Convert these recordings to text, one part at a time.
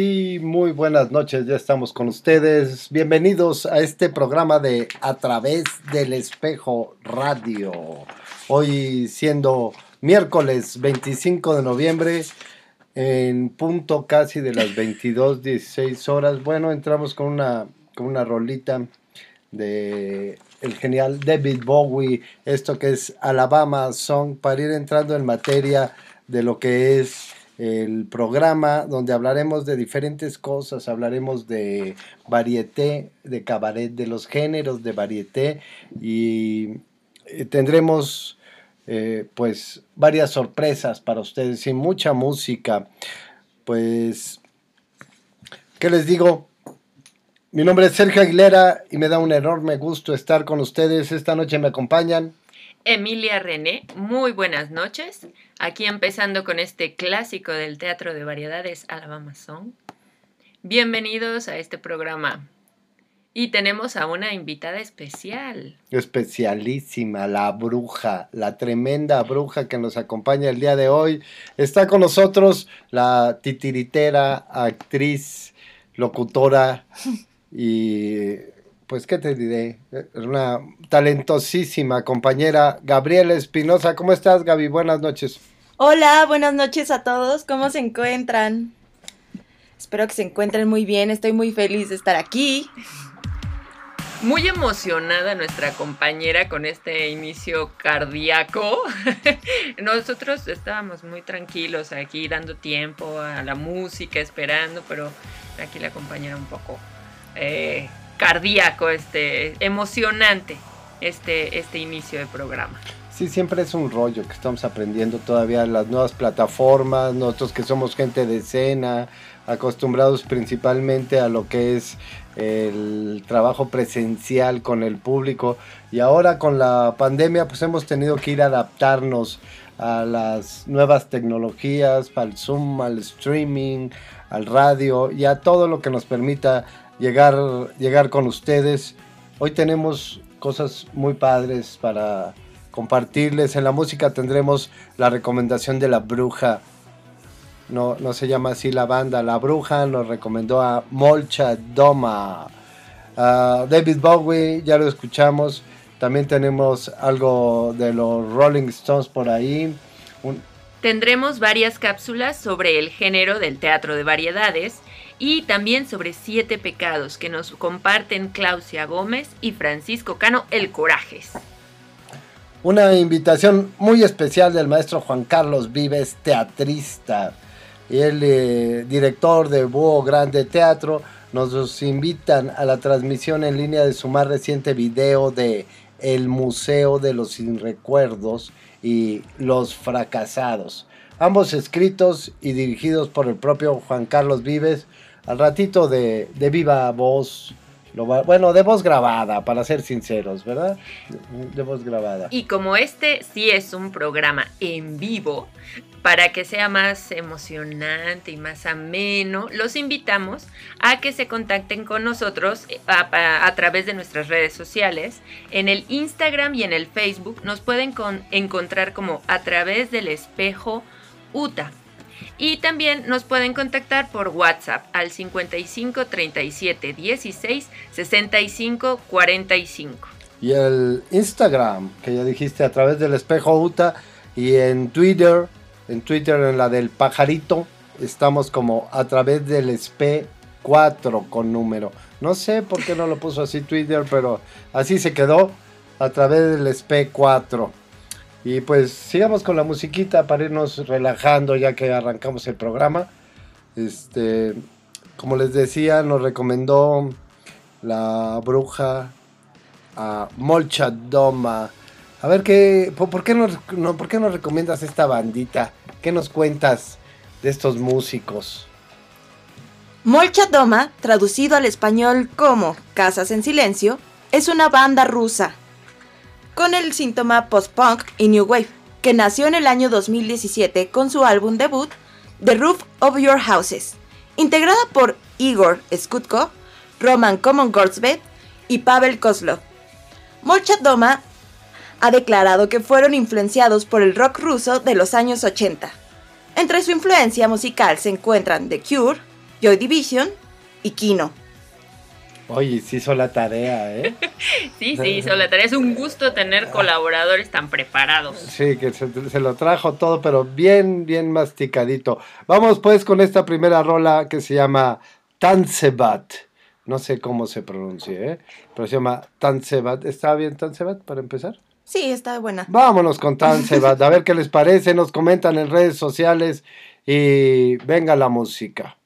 muy buenas noches, ya estamos con ustedes. Bienvenidos a este programa de A través del espejo radio. Hoy siendo miércoles 25 de noviembre, en punto casi de las 22, 16 horas. Bueno, entramos con una, con una rolita de el genial David Bowie, esto que es Alabama Song, para ir entrando en materia de lo que es el programa donde hablaremos de diferentes cosas, hablaremos de varieté, de cabaret, de los géneros de varieté y eh, tendremos eh, pues varias sorpresas para ustedes y mucha música. Pues, ¿qué les digo? Mi nombre es Sergio Aguilera y me da un enorme gusto estar con ustedes. Esta noche me acompañan. Emilia René, muy buenas noches. Aquí empezando con este clásico del Teatro de Variedades Alabama Song. Bienvenidos a este programa. Y tenemos a una invitada especial. especialísima, la bruja, la tremenda bruja que nos acompaña el día de hoy. Está con nosotros la titiritera, actriz, locutora y pues, ¿qué te diré? Una talentosísima compañera, Gabriela Espinosa. ¿Cómo estás, Gaby? Buenas noches. Hola, buenas noches a todos. ¿Cómo se encuentran? Espero que se encuentren muy bien. Estoy muy feliz de estar aquí. Muy emocionada nuestra compañera con este inicio cardíaco. Nosotros estábamos muy tranquilos aquí dando tiempo a la música, esperando, pero aquí la compañera un poco eh, cardíaco, este, emocionante este, este inicio de programa. Sí, siempre es un rollo que estamos aprendiendo todavía las nuevas plataformas, nosotros que somos gente de escena, acostumbrados principalmente a lo que es el trabajo presencial con el público y ahora con la pandemia pues hemos tenido que ir a adaptarnos a las nuevas tecnologías, al Zoom, al streaming, al radio y a todo lo que nos permita llegar, llegar con ustedes. Hoy tenemos cosas muy padres para compartirles. En la música tendremos la recomendación de la bruja. No, no se llama así la banda. La bruja nos recomendó a Molcha Doma. A David Bowie, ya lo escuchamos. También tenemos algo de los Rolling Stones por ahí. Tendremos varias cápsulas sobre el género del teatro de variedades y también sobre siete pecados que nos comparten Claudia Gómez y Francisco Cano El Corajes. Una invitación muy especial del maestro Juan Carlos Vives, teatrista. Y el eh, director de Búho Grande Teatro nos invitan a la transmisión en línea de su más reciente video de El Museo de los Sin Recuerdos y Los Fracasados. Ambos escritos y dirigidos por el propio Juan Carlos Vives. Al ratito de, de viva voz, bueno, de voz grabada, para ser sinceros, ¿verdad? De, voz grabada. Y como este sí es un programa en vivo, para que sea más emocionante y más ameno, los invitamos a que se contacten con nosotros eh, a, través de nuestras redes sociales. En el Instagram y en el Facebook nos pueden con- encontrar como a través del espejo UTA. Y también nos pueden contactar por WhatsApp al 55 37 16 65 45. Y el Instagram, que ya dijiste, a través del espejo UTA. Y en Twitter, en Twitter en la del pajarito, estamos como a través del SP 4 con número. No sé por qué no lo puso así Twitter, pero así se quedó a través del SP 4. Y pues sigamos con la musiquita para irnos relajando ya que arrancamos el programa. Este, como les decía, nos recomendó la bruja a Molcha Doma. A ver, ¿qué, por, qué nos, no, ¿por qué nos recomiendas esta bandita? ¿Qué nos cuentas de estos músicos? Molcha Doma, traducido al español como Casas en Silencio, es una banda rusa con el síntoma post-punk y new wave, que nació en el año 2017 con su álbum debut The Roof of Your Houses, integrada por Igor Skutko, Roman Komongoltsvet y Pavel Kozlov. Molcha Doma ha declarado que fueron influenciados por el rock ruso de los años 80. Entre su influencia musical se encuentran The Cure, Joy Division y Kino. Oye, sí hizo la tarea, ¿eh? Sí, sí, hizo la tarea. Es un gusto tener colaboradores tan preparados. Sí, que se, se lo trajo todo, pero bien, bien masticadito. Vamos pues con esta primera rola que se llama Tansebat. No sé cómo se pronuncia, ¿eh? Pero se llama Tansebat. ¿Está bien Tansebat para empezar? Sí, está buena. Vámonos con Tansebat, a ver qué les parece, nos comentan en redes sociales y venga la música.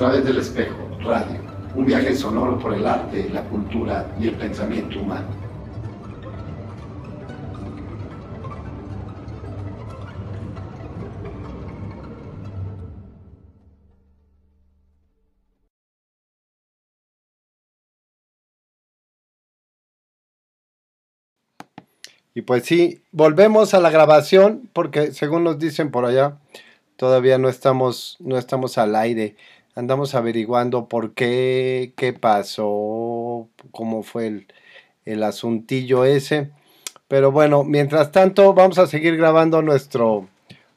Través del espejo, radio, un viaje sonoro por el arte, la cultura y el pensamiento humano. Y pues sí, volvemos a la grabación porque según nos dicen por allá, todavía no estamos, no estamos al aire. Andamos averiguando por qué, qué pasó, cómo fue el, el asuntillo ese. Pero bueno, mientras tanto vamos a seguir grabando nuestro,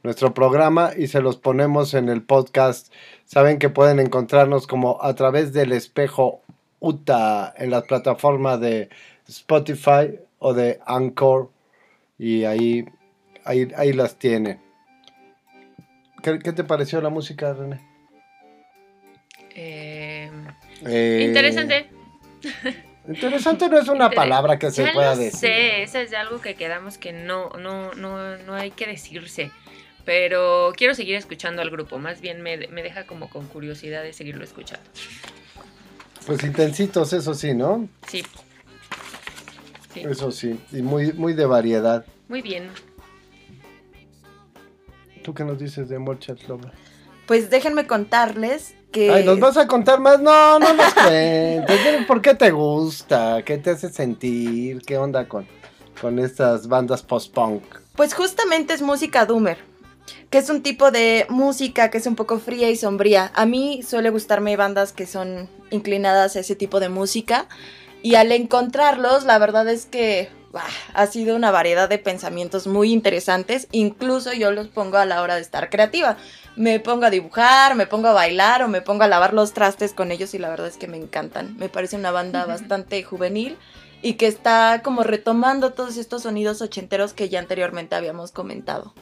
nuestro programa y se los ponemos en el podcast. Saben que pueden encontrarnos como a través del espejo UTA en las plataformas de Spotify o de Anchor y ahí, ahí, ahí las tiene. ¿Qué, qué te pareció la música, René? Eh, Eh, interesante. Interesante no es una Inter- palabra que se ya pueda lo decir. sé, eso es algo que quedamos que no, no, no, no hay que decirse. Pero quiero seguir escuchando al grupo. Más bien me, me deja como con curiosidad de seguirlo escuchando. Pues intensitos, eso sí, ¿no? Sí. Sí, Eso sí, y muy, muy de variedad. muy bien. ¿Tú qué nos dices de Morchat Lover? Pues déjenme contarles que... Ay, ¿nos vas a contar más? No, no nos cuentes. ¿Por qué te gusta? ¿Qué te hace sentir? ¿Qué onda con, con estas bandas post-punk? Pues justamente es música doomer, que es un tipo de música que es un poco fría y sombría. A mí suele gustarme bandas que son inclinadas a ese tipo de música y al encontrarlos la verdad es que bah, ha sido una variedad de pensamientos muy interesantes, incluso yo los pongo a la hora de estar creativa. Me pongo a dibujar, me pongo a bailar o me pongo a lavar los trastes con ellos y la verdad es que me encantan. Me parece una banda bastante juvenil y que está como retomando todos estos sonidos ochenteros que ya anteriormente habíamos comentado.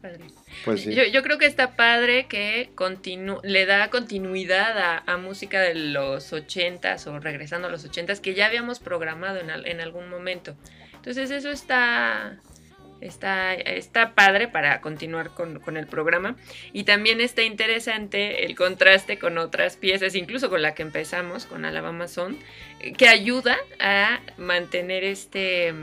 Padre. Pues sí. Yo, yo creo que está padre que continu- le da continuidad a, a música de los ochentas o regresando a los ochentas que ya habíamos programado en, al- en algún momento. Entonces eso está, está, está padre para continuar con, con el programa. Y también está interesante el contraste con otras piezas, incluso con la que empezamos, con Alabama Son, que ayuda a mantener este,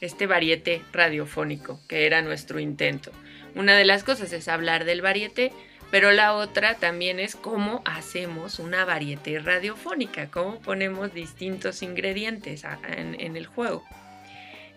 este variete radiofónico, que era nuestro intento. Una de las cosas es hablar del varieté, pero la otra también es cómo hacemos una varieté radiofónica, cómo ponemos distintos ingredientes en el juego.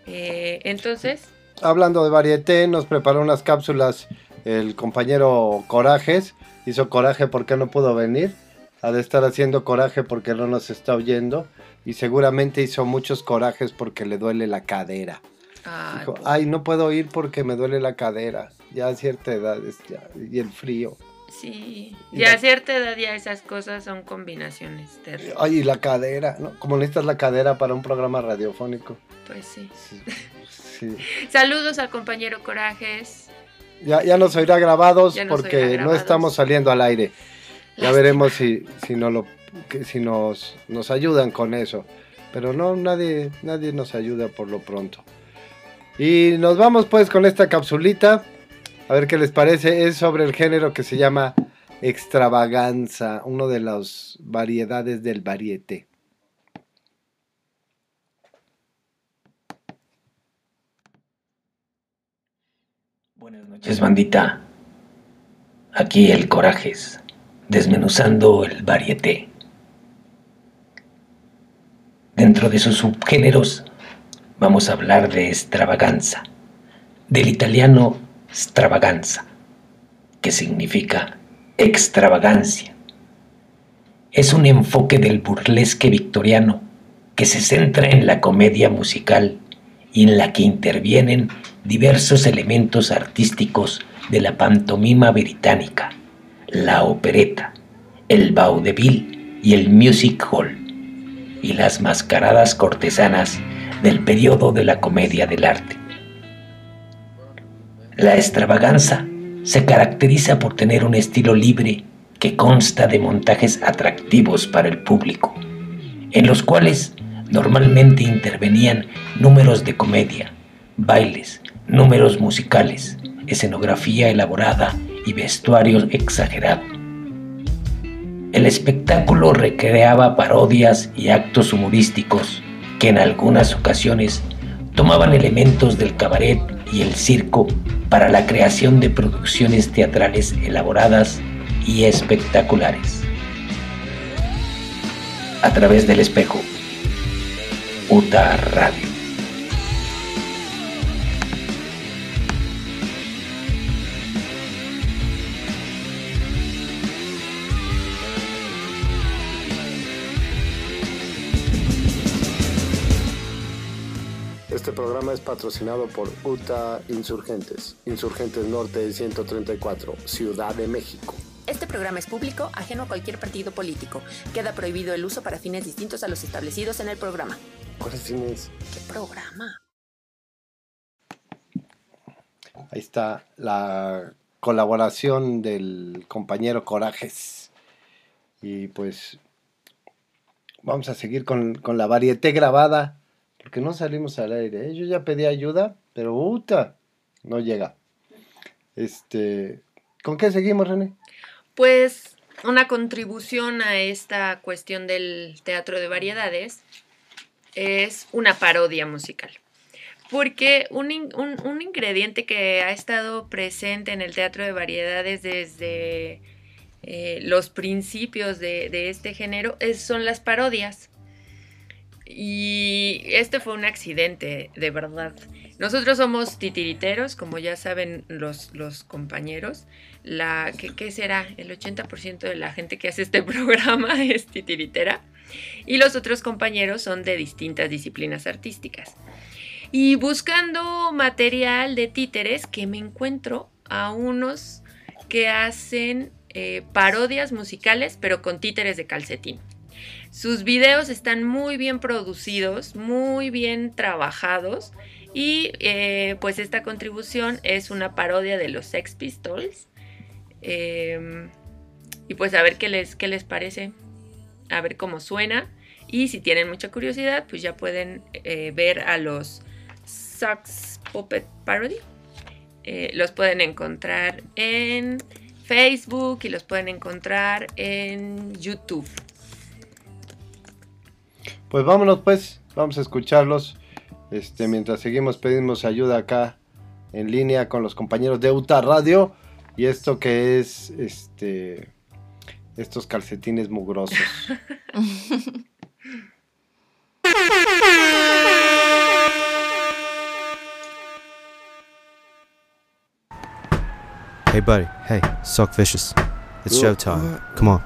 Eh, entonces, Hablando de varieté, nos preparó unas cápsulas el compañero Corajes. Hizo coraje porque no pudo venir. Ha de estar haciendo coraje porque no nos está oyendo. Y seguramente hizo muchos corajes porque le duele la cadera. ay, Dijo, po- ay, no puedo ir porque me duele la cadera. Ya a cierta edad es ya- y el frío. sí, y y a cierta edad ya esas cosas son combinaciones terribles. Ay, y la cadera, ¿no? Como necesitas la cadera para un programa radiofónico. Pues sí. Sí. sí. Saludos al compañero Corajes. Ya, ya nos oirá grabados nos porque oirá no estamos saliendo al aire. Ya Lástima. veremos si, si, no lo, si nos, nos ayudan con eso. Pero no, nadie, nadie nos ayuda por lo pronto. Y nos vamos pues con esta capsulita. A ver qué les parece. Es sobre el género que se llama extravaganza. Uno de las variedades del varieté. Buenas noches, bandita. Aquí el Corajes, desmenuzando el varieté. Dentro de sus subgéneros, vamos a hablar de extravaganza, del italiano stravaganza, que significa extravagancia. Es un enfoque del burlesque victoriano que se centra en la comedia musical y en la que intervienen diversos elementos artísticos de la pantomima británica, la opereta, el vaudeville y el music hall, y las mascaradas cortesanas del periodo de la comedia del arte. La extravaganza se caracteriza por tener un estilo libre que consta de montajes atractivos para el público, en los cuales normalmente intervenían números de comedia, bailes, números musicales, escenografía elaborada y vestuario exagerado, El espectáculo recreaba parodias y actos humorísticos que en algunas ocasiones tomaban elementos del cabaret y el circo para la creación de producciones teatrales elaboradas y espectaculares. A través del espejo, UTA Radio. Este programa es patrocinado por UTA Insurgentes, Insurgentes Norte 134, Ciudad de México. Este programa es público, ajeno a cualquier partido político. Queda prohibido el uso para fines distintos a los establecidos en el programa. ¿Cuáles tienes? ¿Qué programa? Ahí está la colaboración del compañero Corajes. Y pues vamos a seguir con, con la varieté grabada, porque no salimos al aire. ¿eh? Yo ya pedí ayuda, pero puta, no llega. Este, ¿Con qué seguimos, René? Pues una contribución a esta cuestión del teatro de variedades es una parodia musical. Porque un, un- un ingrediente que ha estado presente en el teatro de variedades desde eh, los principios de, de este género es- son las parodias. Y este fue un accidente, de verdad. Nosotros somos titiriteros, como ya saben los, los compañeros. La, ¿qué, será? El 80% de la gente que hace este programa es titiritera. Y los otros compañeros son de distintas disciplinas artísticas. Y buscando material de títeres que me encuentro a unos que hacen eh, parodias musicales, pero con títeres de calcetín. Sus videos están muy bien producidos, muy bien trabajajados. Y eh, pues esta contribución es una parodia de los Sex Pistols. Eh, y pues a ver qué les, qué les parece, a ver cómo suena. Y si tienen mucha curiosidad, pues ya pueden eh, ver a los Sax Puppet Parody. Eh, los pueden encontrar en Facebook y los pueden encontrar en YouTube. Pues vámonos pues, vamos a escucharlos. Este, mientras seguimos pedimos ayuda acá en línea con los compañeros de UTA Radio. Y esto que es este estos calcetines mugrosos. Hey, buddy. Hey, Sock Vicious. It's showtime. Come on.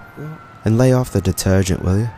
And lay off the detergent, will you?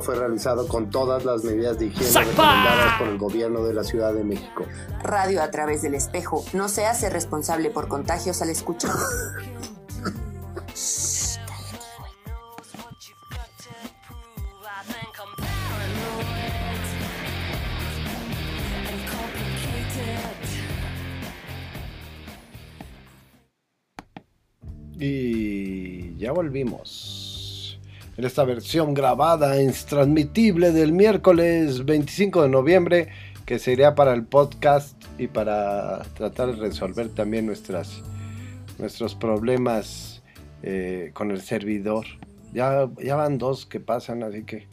Fue realizado con todas las medidas de higiene recomendadas por el gobierno de la Ciudad de México. Radio a través del espejo no se hace responsable por contagios al escuchar. Y ya volvimos. En esta versión grabada, intransmitible del miércoles 25 de noviembre, que sería para el podcast y para tratar de resolver también nuestras, nuestros problemas eh, con el servidor. Ya, ya van dos que pasan, así que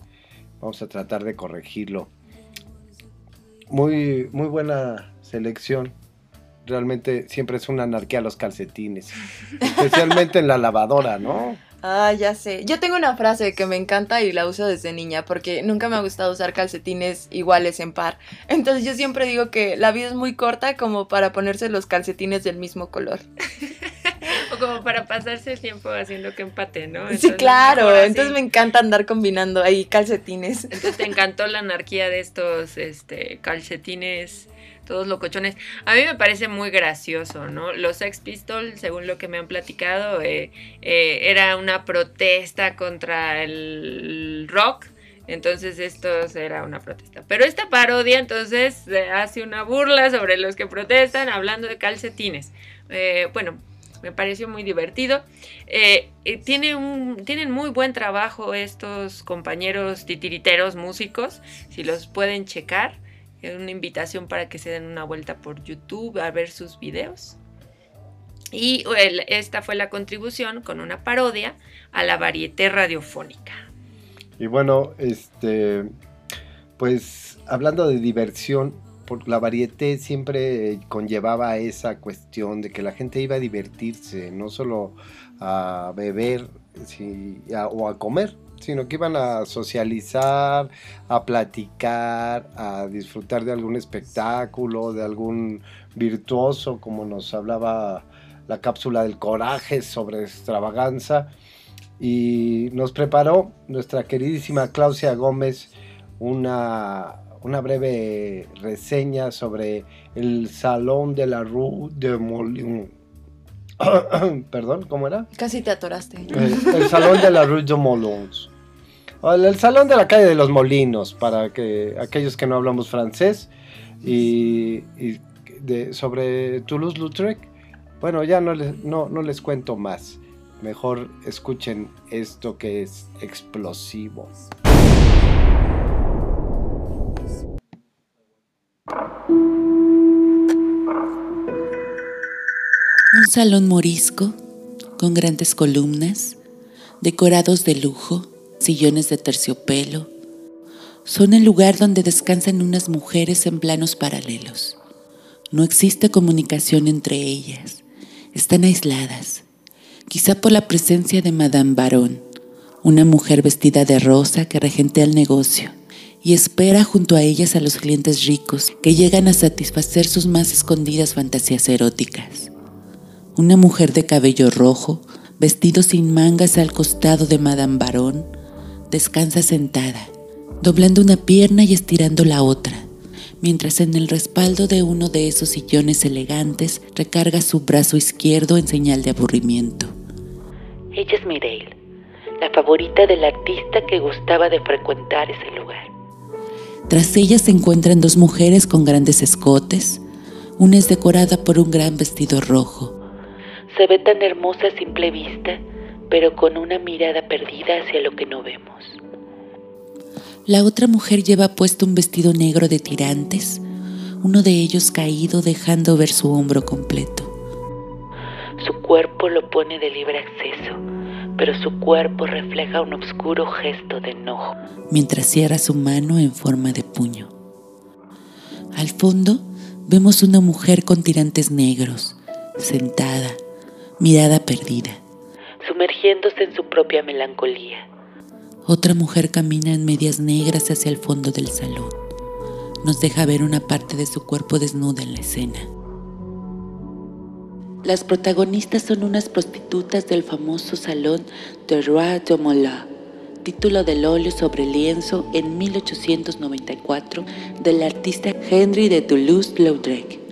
vamos a tratar de corregirlo. Muy, muy buena selección. Realmente siempre es una anarquía los calcetines. Especialmente en la lavadora, ¿no? Ah, ya sé. Yo tengo una frase que me encanta y la uso desde niña porque nunca me ha gustado usar calcetines iguales en par. Entonces yo siempre digo que la vida es muy corta como para ponerse los calcetines del mismo color. O como para pasarse el tiempo haciendo que empate, ¿no? sí, claro. Entonces me encanta andar combinando ahí calcetines. Entonces te encantó la anarquía de estos este, calcetines, todos locochones. A mí me parece muy gracioso, ¿no? Los Sex Pistols, según lo que me han platicado, eh, eh, era una protesta contra el rock. Entonces esto era una protesta. Pero esta parodia entonces eh, hace una burla sobre los que protestan hablando de calcetines. Bueno, me pareció muy divertido. Tienen muy buen trabajo estos compañeros titiriteros músicos, si los pueden checar. Una invitación para que se den una vuelta por YouTube a ver sus videos. Y esta fue la contribución con una parodia a la varieté radiofónica. Y bueno, este, pues hablando de diversión, por la varieté siempre conllevaba esa cuestión de que la gente iba a divertirse, no solo a beber sí, a- o a comer, sino que iban a socializar, a platicar, a disfrutar de algún espectáculo, de algún virtuoso, como nos hablaba la cápsula del coraje sobre extravaganza y nos preparó nuestra queridísima Claudia Gómez una, una breve reseña sobre el Salón de la Rue de Moulin. Perdón, ¿cómo era? Casi te atoraste. El, el Salón de la Rue de Moulins. O El, el Salón de la calle de los Molinos, para que aquellos que no hablamos francés. Y, y de- sobre Toulouse-Lautrec, bueno, ya no les, no, no les cuento más. Mejor escuchen esto que es explosivo. Un salón morisco con grandes columnas, decorados de lujo, sillones de terciopelo. Son el lugar donde descansan unas mujeres en planos paralelos. No existe comunicación entre ellas. Están aisladas, quizá por la presencia de Madame Baron, una mujer vestida de rosa que regentea el negocio y espera junto a ellas a los clientes ricos que llegan a satisfacer sus más escondidas fantasías eróticas. Una mujer de cabello rojo, vestido sin mangas al costado de Madame Barón, descansa sentada, doblando una pierna y estirando la otra, mientras en el respaldo de uno de esos sillones elegantes recarga su brazo izquierdo en señal de aburrimiento. Ella es Mireille, la favorita del artista que gustaba de frecuentar ese lugar. Tras ella se encuentran dos mujeres con grandes escotes. Una es decorada por un gran vestido rojo. Se ve tan hermosa a simple vista, pero con una mirada perdida hacia lo que no vemos. La otra mujer lleva puesto un vestido negro de tirantes, uno de ellos caído dejando ver su hombro completo. Su cuerpo lo pone de libre acceso, pero su cuerpo refleja un oscuro gesto de enojo, mientras cierra su mano en forma de puño. Al fondo vemos una mujer con tirantes negros, sentada, mirada perdida, sumergiéndose en su propia melancolía. Otra mujer camina en medias negras hacia el fondo del salón. Nos deja ver una parte de su cuerpo desnuda en la escena. Las protagonistas son unas prostitutas del famoso salón de Roi de Mola, título del óleo sobre lienzo en 1894 del artista Henry de Toulouse-Lautrec.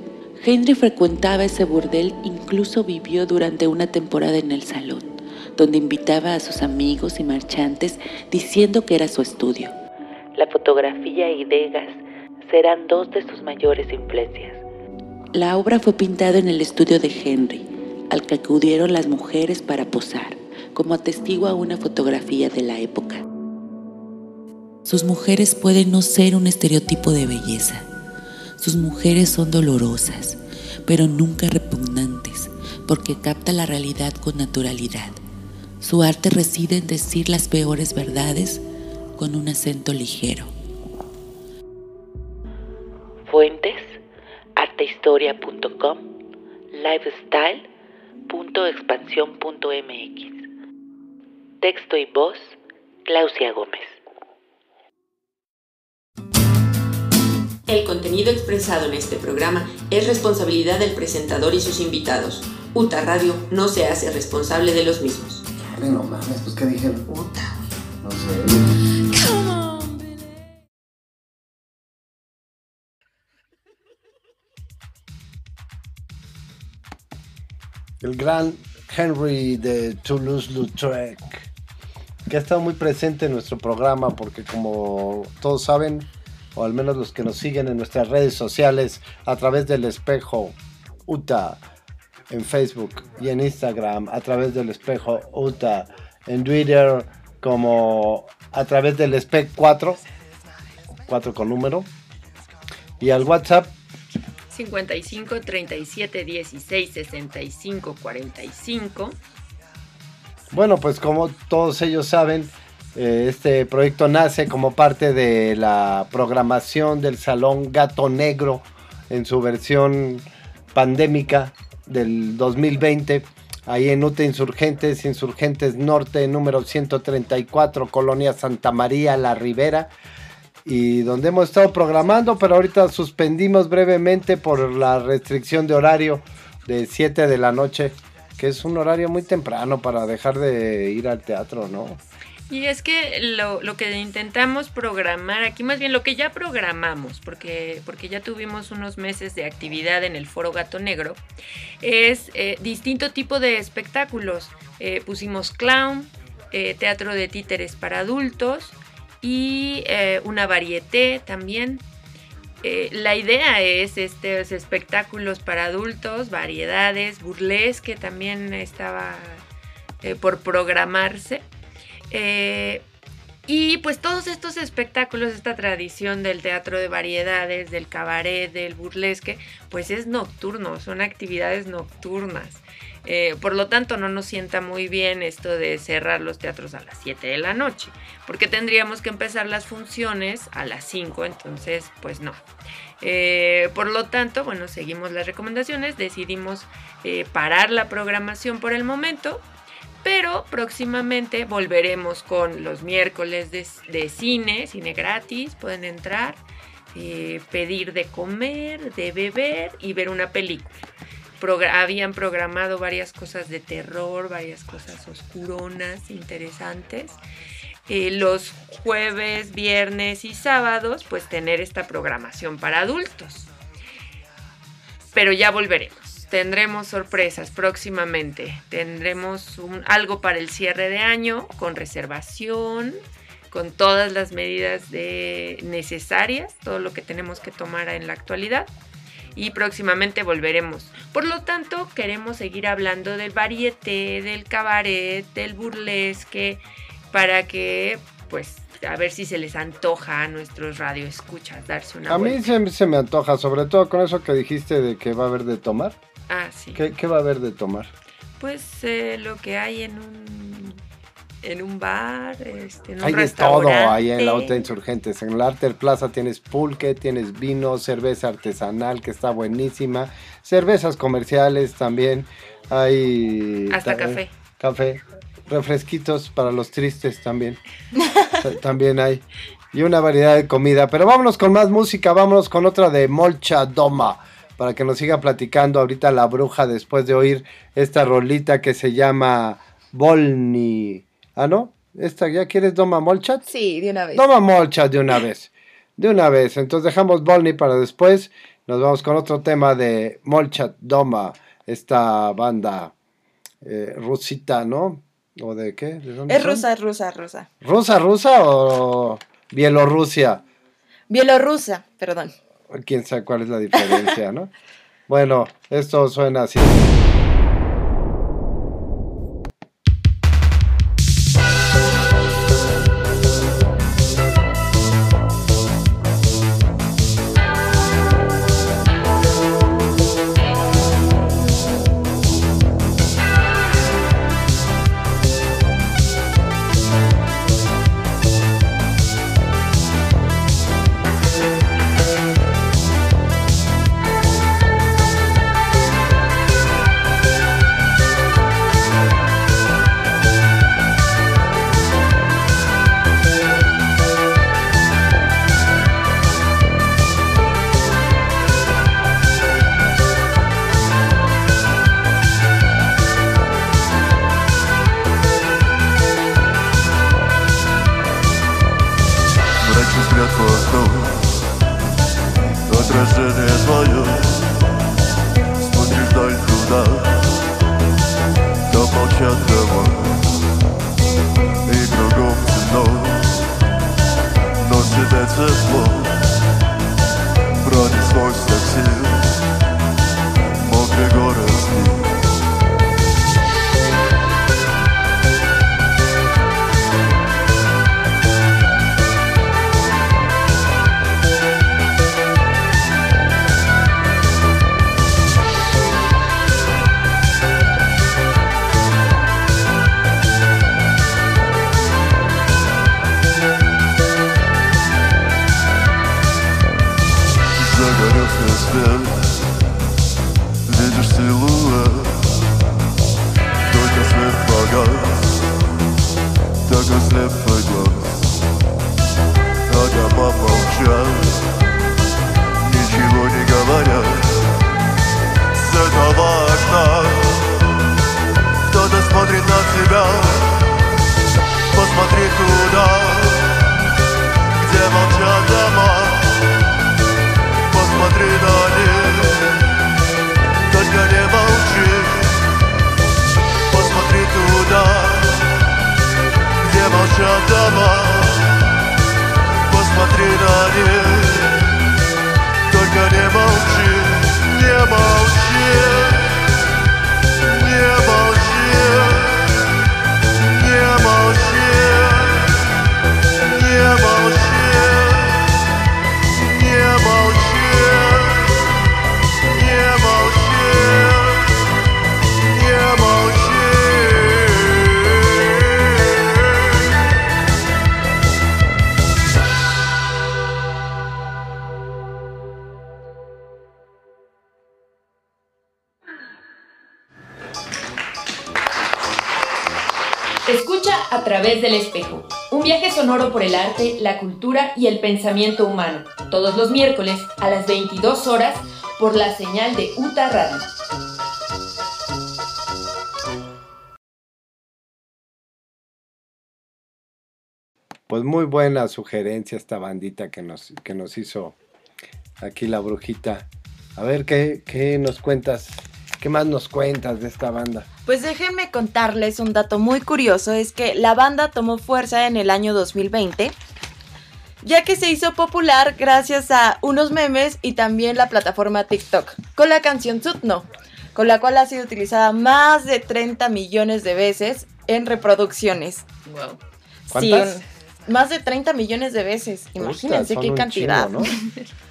Henry frecuentaba ese burdel, incluso vivió durante una temporada en el salón, donde invitaba a sus amigos y marchantes diciendo que era su estudio. La fotografía y Degas serán dos de sus mayores influencias. La obra fue pintada en el estudio de Henry, al que acudieron las mujeres para posar, como atestigua una fotografía de la época. Sus mujeres pueden no ser un estereotipo de belleza. Sus mujeres son dolorosas, pero nunca repugnantes, porque capta la realidad con naturalidad. Su arte reside en decir las peores verdades con un acento ligero. Fuentes, artehistoria.com, lifestyle.expansión.mx. Texto y voz, Claudia Gómez. El contenido expresado en este programa es responsabilidad del presentador y sus invitados. UTA Radio no se hace responsable de los mismos. Ay, no mames, pues ¿qué dijeron? UTA. No sé. El gran Henry de Toulouse-Lautrec, que ha estado muy presente en nuestro programa porque como todos saben, o al menos los que nos siguen en nuestras redes sociales a través del espejo UTA en Facebook y en Instagram, a través del espejo UTA, en Twitter como a través del spec 4, 4 con número, y al WhatsApp 55 37 16 65 45. Bueno, pues como todos ellos saben, este proyecto nace como parte de la programación del Salón Gato Negro en su versión pandémica del 2020, ahí en UTA Insurgentes, Insurgentes Norte, número 134, Colonia Santa María, La Ribera, y donde hemos estado programando, pero ahorita suspendimos brevemente por la restricción de horario de 7 de la noche, que es un horario muy temprano para dejar de ir al teatro, ¿no? Y es que lo, lo que intentamos programar aquí, más bien lo que ya programamos, porque, porque ya tuvimos unos meses de actividad en el Foro Gato Negro, es eh, distinto tipo de espectáculos. Eh, pusimos clown, eh, teatro de títeres para adultos y una varieté también. La idea es estos espectáculos para adultos, variedades, burlesque también estaba por programarse. Eh, y pues todos estos espectáculos, esta tradición del teatro de variedades, del cabaret, del burlesque, pues es nocturno, son actividades nocturnas. Eh, por lo tanto, no nos sienta muy bien esto de cerrar los teatros a las 7 de la noche, porque tendríamos que empezar las funciones a las 5, entonces, pues no. Eh, por lo tanto, bueno, seguimos las recomendaciones, decidimos parar la programación por el momento, pero próximamente volveremos con los miércoles de, cine, cine gratis, pueden entrar, eh, pedir de comer, de beber y ver una película. Habían programado varias cosas de terror, varias cosas oscuronas, interesantes. Eh, los jueves, viernes y sábados, pues tener esta programación para adultos. Pero ya volveremos. Tendremos sorpresas próximamente. Tendremos un- algo para el cierre de año con reservación, con todas las medidas de- necesarias, todo lo que tenemos que tomar en la actualidad. Y próximamente volveremos. Por lo tanto, queremos seguir hablando del varieté, del cabaret, del burlesque, para que, pues, a ver si se les antoja a nuestros radioescuchas darse una A mí se me antoja, sobre todo con eso que dijiste de que va a haber de tomar. Ah, sí. ¿Qué, qué va a haber de tomar? Pues eh, lo que hay en un en un bar, este, en un Hay de todo ahí en la Otra Insurgentes. En la Arter Plaza tienes pulque, tienes vino, cerveza artesanal que está buenísima, cervezas comerciales también. Hay Hasta ta- café. Café, refresquitos para los tristes también. Ta- también hay. Y una variedad de comida. Pero vámonos con más música, vámonos con otra de Molcha Doma. Para que nos siga platicando ahorita la bruja después de oír esta rolita que se llama Volny. Ah, ¿no? Esta, ¿Ya quieres Doma Molchat? Sí, de una vez. Doma Molchat de una vez. De una vez. Entonces dejamos Volny para después. Nos vamos con otro tema de Molchat Doma, esta banda eh, rusita, ¿no? ¿O de qué? ¿De dónde Es son? rusa, es rusa, rusa. ¿Rusa, rusa o Bielorrusia? Bielorrusa, perdón. Quién sabe cuál es la diferencia, ¿no? Bueno, esto suena así. Un viaje sonoro por el arte, la cultura y el pensamiento humano. Todos los miércoles a las 22 horas por la señal de UTA Radio. Pues muy buena sugerencia esta bandita que nos, que nos hizo aquí la brujita. A ver, ¿qué, qué nos cuentas? ¿Qué más nos cuentas de esta banda? Pues déjenme contarles un dato muy curioso, es que la banda tomó fuerza en el año 2020, ya que se hizo popular gracias a unos memes y también la plataforma TikTok, con la canción Sutno, con la cual ha sido utilizada más de 30 millones de veces en reproducciones. Wow. ¿Cuántas? Sí, más de 30 millones de veces, imagínense qué cantidad.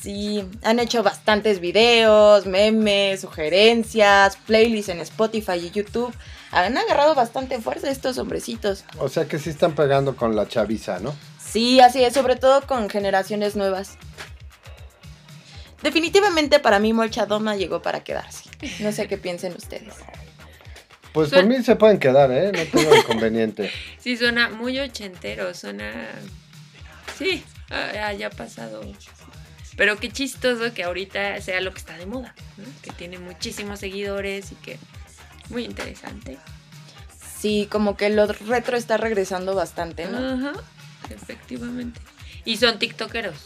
Sí, han hecho bastantes videos, memes, sugerencias, playlists en Spotify y YouTube. Han agarrado bastante fuerza estos hombrecitos. O sea que sí están pegando con la chaviza, ¿no? Sí, así es, sobre todo con generaciones nuevas. Definitivamente para mí Molchadoma llegó para quedarse. No sé qué piensen ustedes. Pues por mí se pueden quedar, ¿eh? No tengo inconveniente. Sí, suena muy ochentero, suena... Sí, ah, haya pasado. Pero qué chistoso que ahorita sea lo que está de moda, ¿no? Que tiene muchísimos seguidores y que... Muy interesante. Sí, como que lo retro está regresando bastante, ¿no? Ajá, efectivamente. ¿Y son tiktokeros?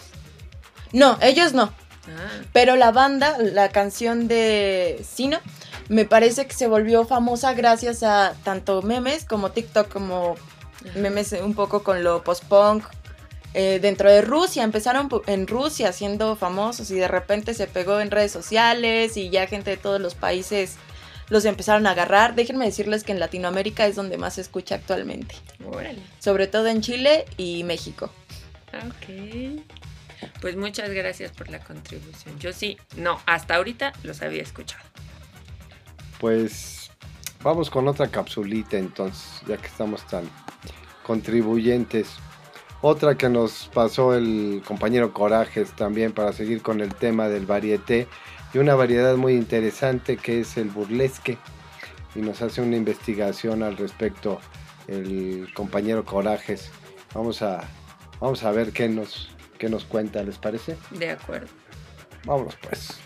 No, ellos no. Ah, Pero la banda, la canción de Sino, me parece que se volvió famosa gracias a tanto memes como TikTok, como memes un poco con lo post-punk. Eh, dentro de Rusia, empezaron en Rusia siendo famosos y de repente se pegó en redes sociales y ya gente de todos los países los empezaron a agarrar. Déjenme decirles que en Latinoamérica es donde más se escucha actualmente, órale. sobre todo en Chile y México. Ok. Pues muchas gracias por la contribución. Yo sí, no, hasta ahorita los había escuchado. Pues vamos con otra capsulita entonces, ya que estamos tan contribuyentes. Otra que nos pasó el compañero Corajes también para seguir con el tema del varieté y una variedad muy interesante que es el burlesque y nos hace una investigación al respecto el compañero Corajes. Vamos a, vamos a ver qué nos, qué nos cuenta, ¿les parece? De acuerdo. Vámonos pues.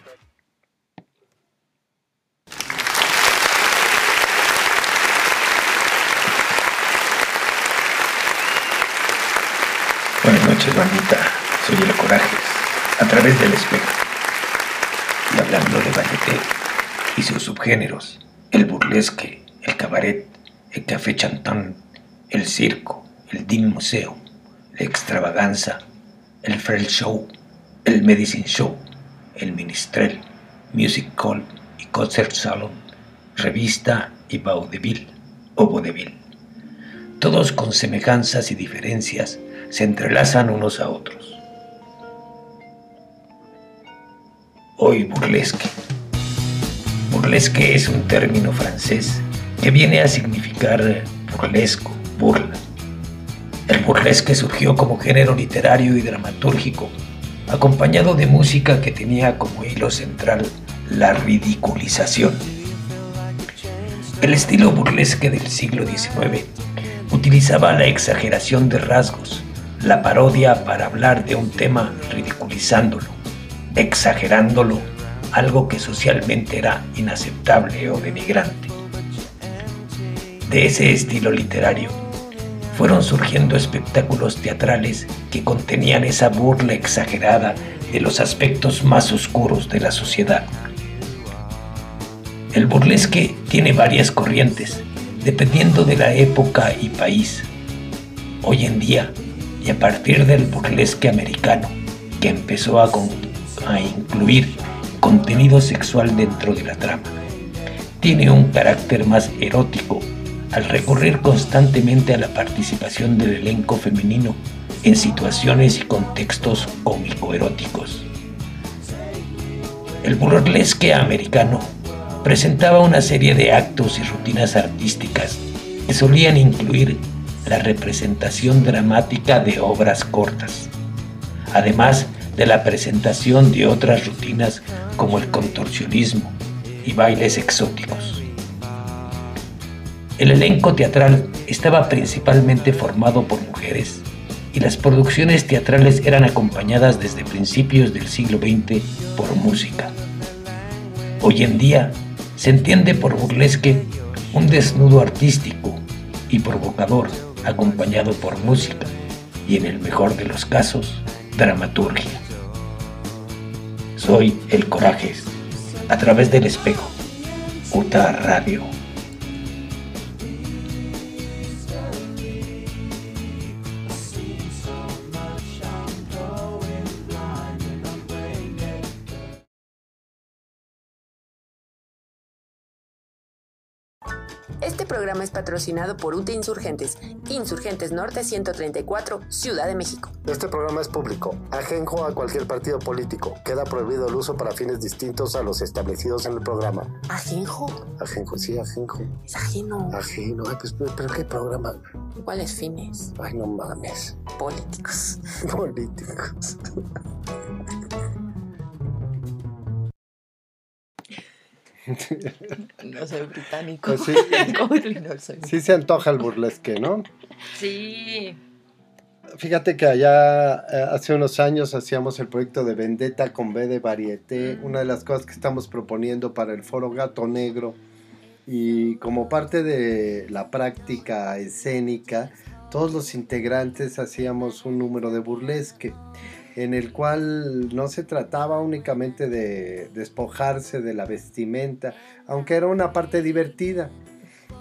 Noches, bandita. Soy el Corajes, a través del espejo. Y hablando de varieté y sus subgéneros, el burlesque, el cabaret, el café chantán, el circo, el din museo, la extravaganza, el frel show, el medicine show, el ministrel, music hall y concert salon, revista y vaudeville o vodeville. Todos con semejanzas y diferencias se entrelazan unos a otros. Hoy burlesque. Burlesque es un término francés que viene a significar burlesco, burla. El burlesque surgió como género literario y dramatúrgico, acompañado de música que tenía como hilo central la ridiculización. El estilo burlesque del siglo XIX utilizaba la exageración de rasgos, la parodia para hablar de un tema ridiculizándolo, exagerándolo, algo que socialmente era inaceptable o denigrante. De ese estilo literario fueron surgiendo espectáculos teatrales que contenían esa burla exagerada de los aspectos más oscuros de la sociedad. El burlesque tiene varias corrientes, dependiendo de la época y país. Hoy en día, y a partir del burlesque americano, que empezó a, incluir contenido sexual dentro de la trama, tiene un carácter más erótico al recurrir constantemente a la participación del elenco femenino en situaciones y contextos cómico-eróticos. El burlesque americano presentaba una serie de actos y rutinas artísticas que solían incluir la representación dramática de obras cortas, además de la presentación de otras rutinas como el contorsionismo y bailes exóticos. El elenco teatral estaba principalmente formado por mujeres y las producciones teatrales eran acompañadas desde principios del siglo XX por música. Hoy en día se entiende por burlesque un desnudo artístico y provocador acompañado por música y en el mejor de los casos, dramaturgia. Soy el Corajes, a través del espejo, Uta Radio. Patrocinado por UTE Insurgentes, Insurgentes Norte 134, Ciudad de México. Este programa es público, ajenjo a cualquier partido político. Queda prohibido el uso para fines distintos a los establecidos en el programa. ¿Ajenjo? Ajenjo, sí, ajenjo. Es ajeno. Ajeno, ay, pues, pero, pero ¿qué programa? ¿Cuáles fines? Ay, no mames. Políticos. Políticos. No soy británico. Pues sí. ¿Cómo que no soy? Sí se antoja el burlesque, ¿no? Sí. Fíjate que allá eh, hace unos años hacíamos el proyecto de Vendetta con B de Varieté. Una de las cosas que estamos proponiendo para el foro Gato Negro Y como parte de la práctica escénica, todos los integrantes hacíamos un número de burlesque, en el cual no se trataba únicamente de despojarse de la vestimenta, aunque era una parte divertida,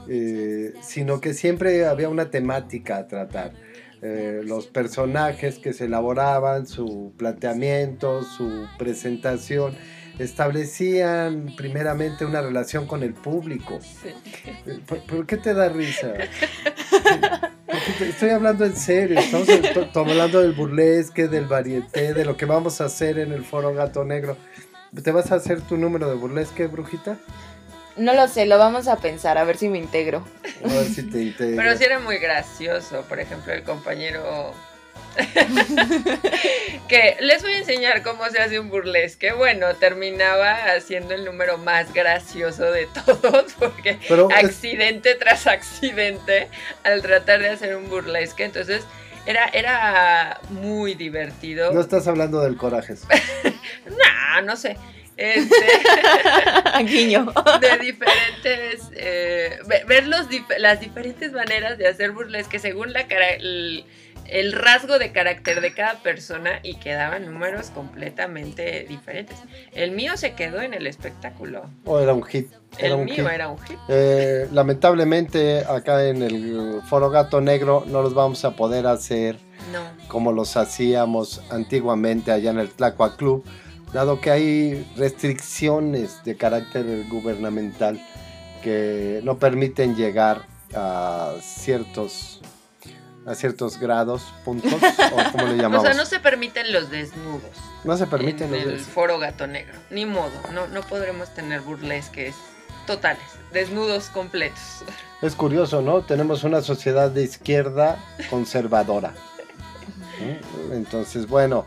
eh, sino que siempre había una temática a tratar. Eh, los personajes que se elaboraban, su planteamiento, su presentación, establecían primeramente una relación con el público. Eh, ¿Por, por qué te da risa? Estoy hablando en serio, estamos to- to- hablando del burlesque, del varieté, de lo que vamos a hacer en el foro Gato Negro. ¿Te vas a hacer tu número de burlesque, brujita? No lo sé, lo vamos a pensar, a ver si me integro. A ver si te integras. Pero sí era muy gracioso, por ejemplo, el compañero... que les voy a enseñar cómo se hace un burlesque. Bueno, terminaba haciendo el número más gracioso de todos, porque Pero es- accidente tras accidente al tratar de hacer un burlesque. Entonces, era, era muy divertido. No estás hablando del coraje. No, no sé. Este, Guiño. de diferentes. eh, ve- ver los dif- las diferentes maneras de hacer burlesque según la cara, el, el rasgo de carácter de cada persona y quedaban números completamente diferentes. El mío se quedó en el espectáculo. O era un hit. El un mío hit. era un hit. Eh, lamentablemente acá en el Foro Gato Negro no los vamos a poder hacer No. como los hacíamos antiguamente allá en el Tlacua Club, dado que hay restricciones de carácter gubernamental que no permiten llegar a ciertos a ciertos grados, puntos, o como le O llamamos. sea, no se permiten los desnudos. No se permiten en los el foro gato negro. Ni modo, no, no podremos tener burlesques totales, desnudos completos. Es curioso, ¿no? Tenemos una sociedad de izquierda conservadora. ¿no? Entonces, bueno,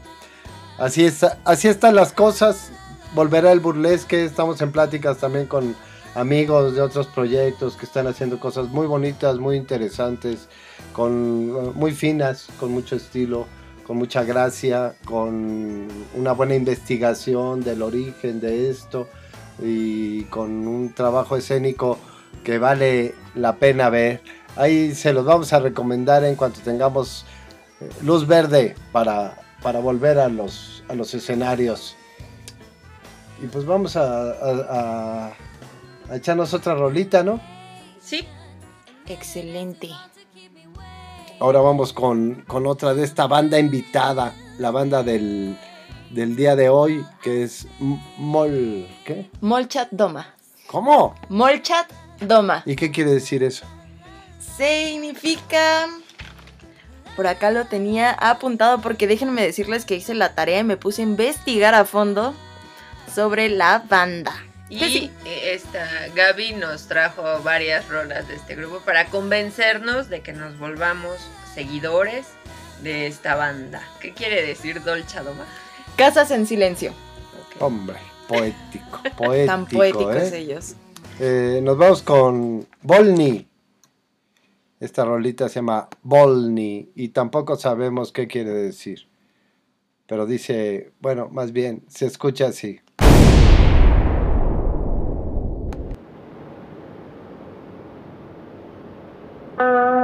así, es, así están las cosas. Volverá el burlesque. Estamos en pláticas también con amigos de otros proyectos que están haciendo cosas muy bonitas, muy interesantes, con, muy finas, con mucho estilo, con mucha gracia, con una buena investigación del origen de esto y con un trabajo escénico que vale la pena ver. Ahí se los vamos a recomendar en cuanto tengamos eh, luz verde para, para volver a los, a los escenarios. Y pues vamos a, a- a- a echarnos otra rolita, ¿no? Sí. Excelente. Ahora vamos con, con otra de esta banda invitada, la banda del, del día de hoy, que es Mol... ¿Qué? Molchat Doma. ¿Cómo? Molchat Doma. ¿Y qué quiere decir eso? Significa... Por acá lo tenía apuntado porque déjenme decirles que hice la tarea y me puse a investigar a fondo sobre la banda. Y eh, esta Gaby nos trajo varias rolas de este grupo para convencernos de que nos volvamos seguidores de esta banda. ¿Qué quiere decir Dolce Doma? Casas en silencio. Hombre, poético, poético. Tan poéticos ¿eh? ellos. Eh, nos vamos con Volny. Esta rolita se llama Volny y tampoco sabemos qué quiere decir. Pero dice, bueno, más bien, se escucha así. Uh...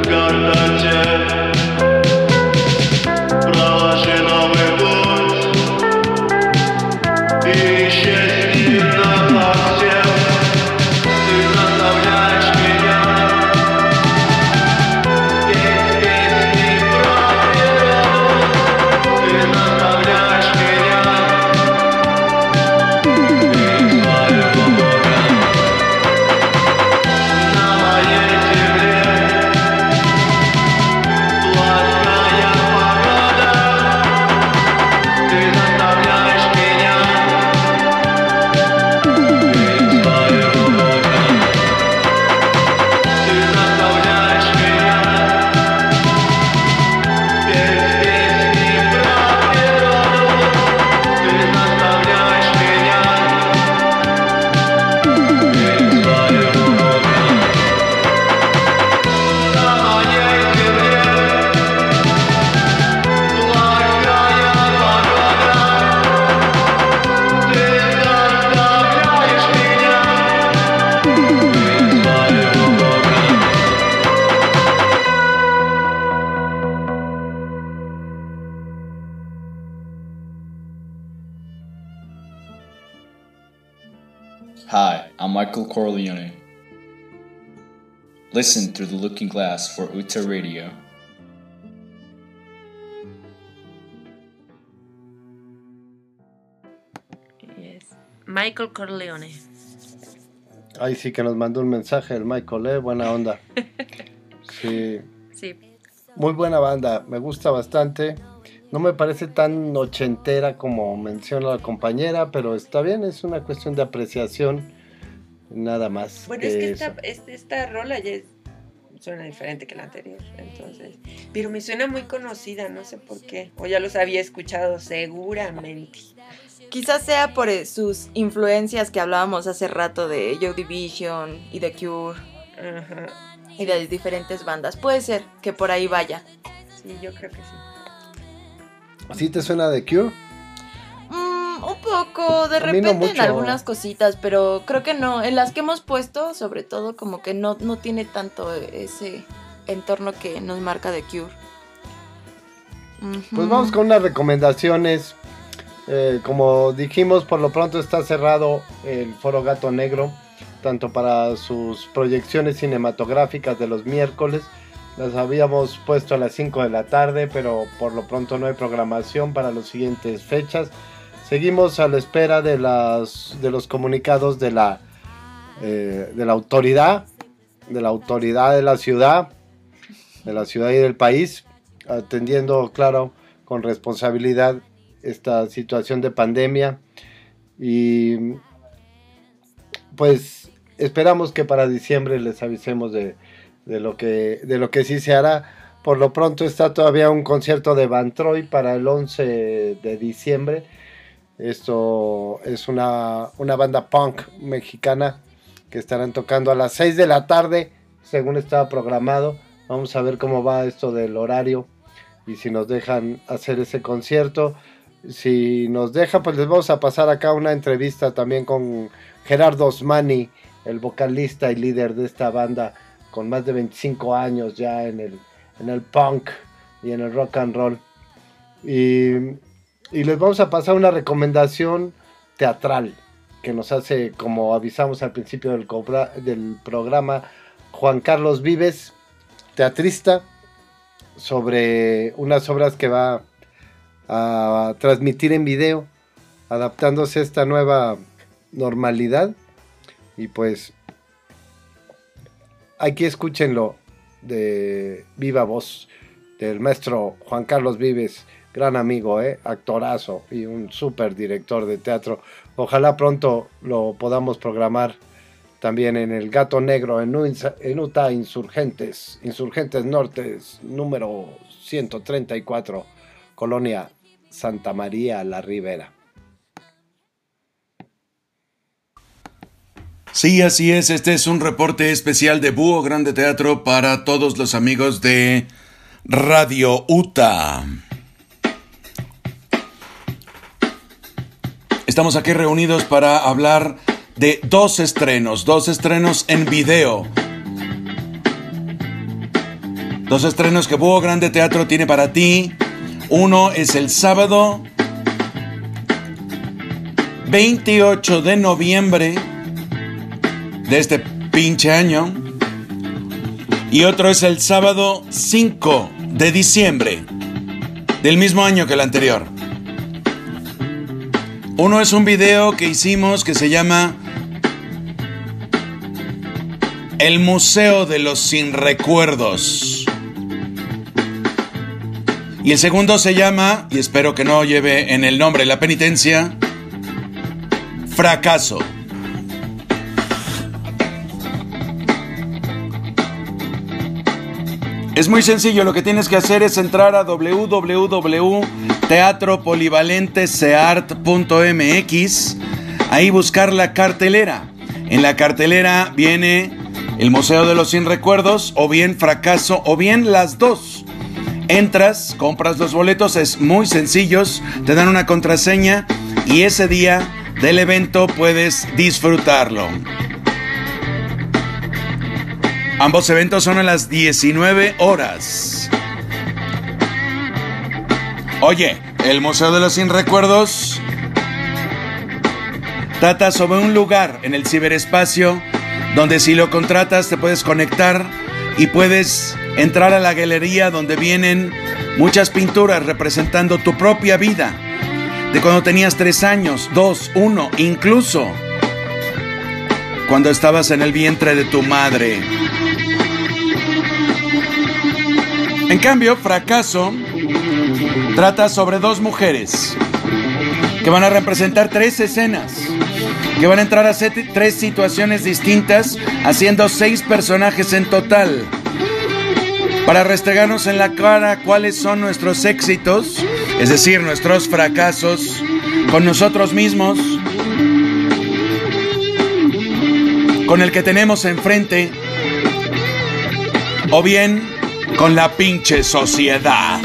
Kardeşim through the looking glass for Uta Radio. Yes. Michael Corleone. Ahí sí que nos mandó un mensaje el Michael, ¿eh? Buena onda. Sí. Sí. Muy buena banda, me gusta bastante. No me parece tan ochentera como menciona la compañera, pero está bien, es una cuestión de apreciación, nada más. Bueno, es que esta, esta rola ya es- suena diferente que la anterior, entonces. Pero me suena muy conocida, no sé por qué. O ya los había escuchado seguramente. Quizás sea por eh, sus influencias que hablábamos hace rato de Joy Division y The Cure Ajá. y de diferentes bandas. Puede ser que por ahí vaya. Sí, yo creo que sí. ¿Sí te suena de Cure? Un poco, de mí no repente en algunas cositas, pero creo que no. En las que hemos puesto, sobre todo, como que no, no tiene tanto ese entorno que nos marca The Cure. Pues vamos con unas recomendaciones. Eh, como dijimos, por lo pronto está cerrado el Foro Gato Negro, tanto para sus proyecciones cinematográficas de los miércoles. Las habíamos puesto a las 5 de la tarde, pero por lo pronto no hay programación para las siguientes fechas. Seguimos a la espera de, los comunicados de la, eh, de la autoridad, de la autoridad de la ciudad, de la ciudad y del país, atendiendo, claro, con responsabilidad esta situación de pandemia. Y pues esperamos que para diciembre les avisemos de, de lo, que, de lo que sí se hará. Por lo pronto está todavía un concierto de Van Troy para el 11 de diciembre. Esto es una, una banda punk mexicana que estarán tocando a las 6 de la tarde, según estaba programado. Vamos a ver cómo va esto del horario y si nos dejan hacer ese concierto. Si nos dejan, pues les vamos a pasar acá una entrevista también con Gerardo Osmani, el vocalista y líder de esta banda, con más de 25 años ya en el, en el punk y en el rock and roll. Y, y les vamos a pasar una recomendación teatral que nos hace, como avisamos al principio del, programa, Juan Carlos Vives, teatrista, sobre unas obras que va a transmitir en video, adaptándose a esta nueva normalidad. Y pues aquí escúchenlo de viva voz del maestro Juan Carlos Vives, gran amigo, ¿eh? actorazo y un súper director de teatro. Ojalá pronto lo podamos programar también en el Gato Negro en, Utah Insurgentes, Insurgentes Norte, número 134, Colonia Santa María La Ribera. Sí, así es. Este es un reporte especial de Búho Grande Teatro para todos los amigos de Radio UTA. Estamos aquí reunidos para hablar de dos estrenos, dos estrenos en video. Dos estrenos que Búho Grande Teatro tiene para ti. Uno es el sábado 28 de noviembre de este pinche año. Y otro es el sábado 5 de diciembre del mismo año que el anterior. Uno es un video que hicimos que se llama El Museo de los Sin Recuerdos. Y el segundo se llama, y espero que no lleve en el nombre la penitencia, Fracaso. Es muy sencillo, lo que tienes que hacer es entrar a www.teatropolivalenteseart.mx, ahí buscar la cartelera. En la cartelera viene el Museo de los Sin Recuerdos, o bien Fracaso, o bien las dos. Entras, compras los boletos, es muy sencillos, te dan una contraseña y ese día del evento puedes disfrutarlo. Ambos eventos son a las 19 horas. Oye, el Museo de los Sin Recuerdos Trata sobre un lugar en el ciberespacio donde si lo contratas te puedes conectar y puedes entrar a la galería donde vienen muchas pinturas representando tu propia vida. De cuando tenías tres años, dos, uno, incluso cuando estabas en el vientre de tu madre. En cambio, Fracaso trata sobre dos mujeres que van a representar tres escenas, que van a entrar a tres situaciones distintas, haciendo seis personajes en total. Para restregarnos en la cara cuáles son nuestros éxitos, es decir, nuestros fracasos con nosotros mismos, con el que tenemos enfrente, o bien con la pinche sociedad.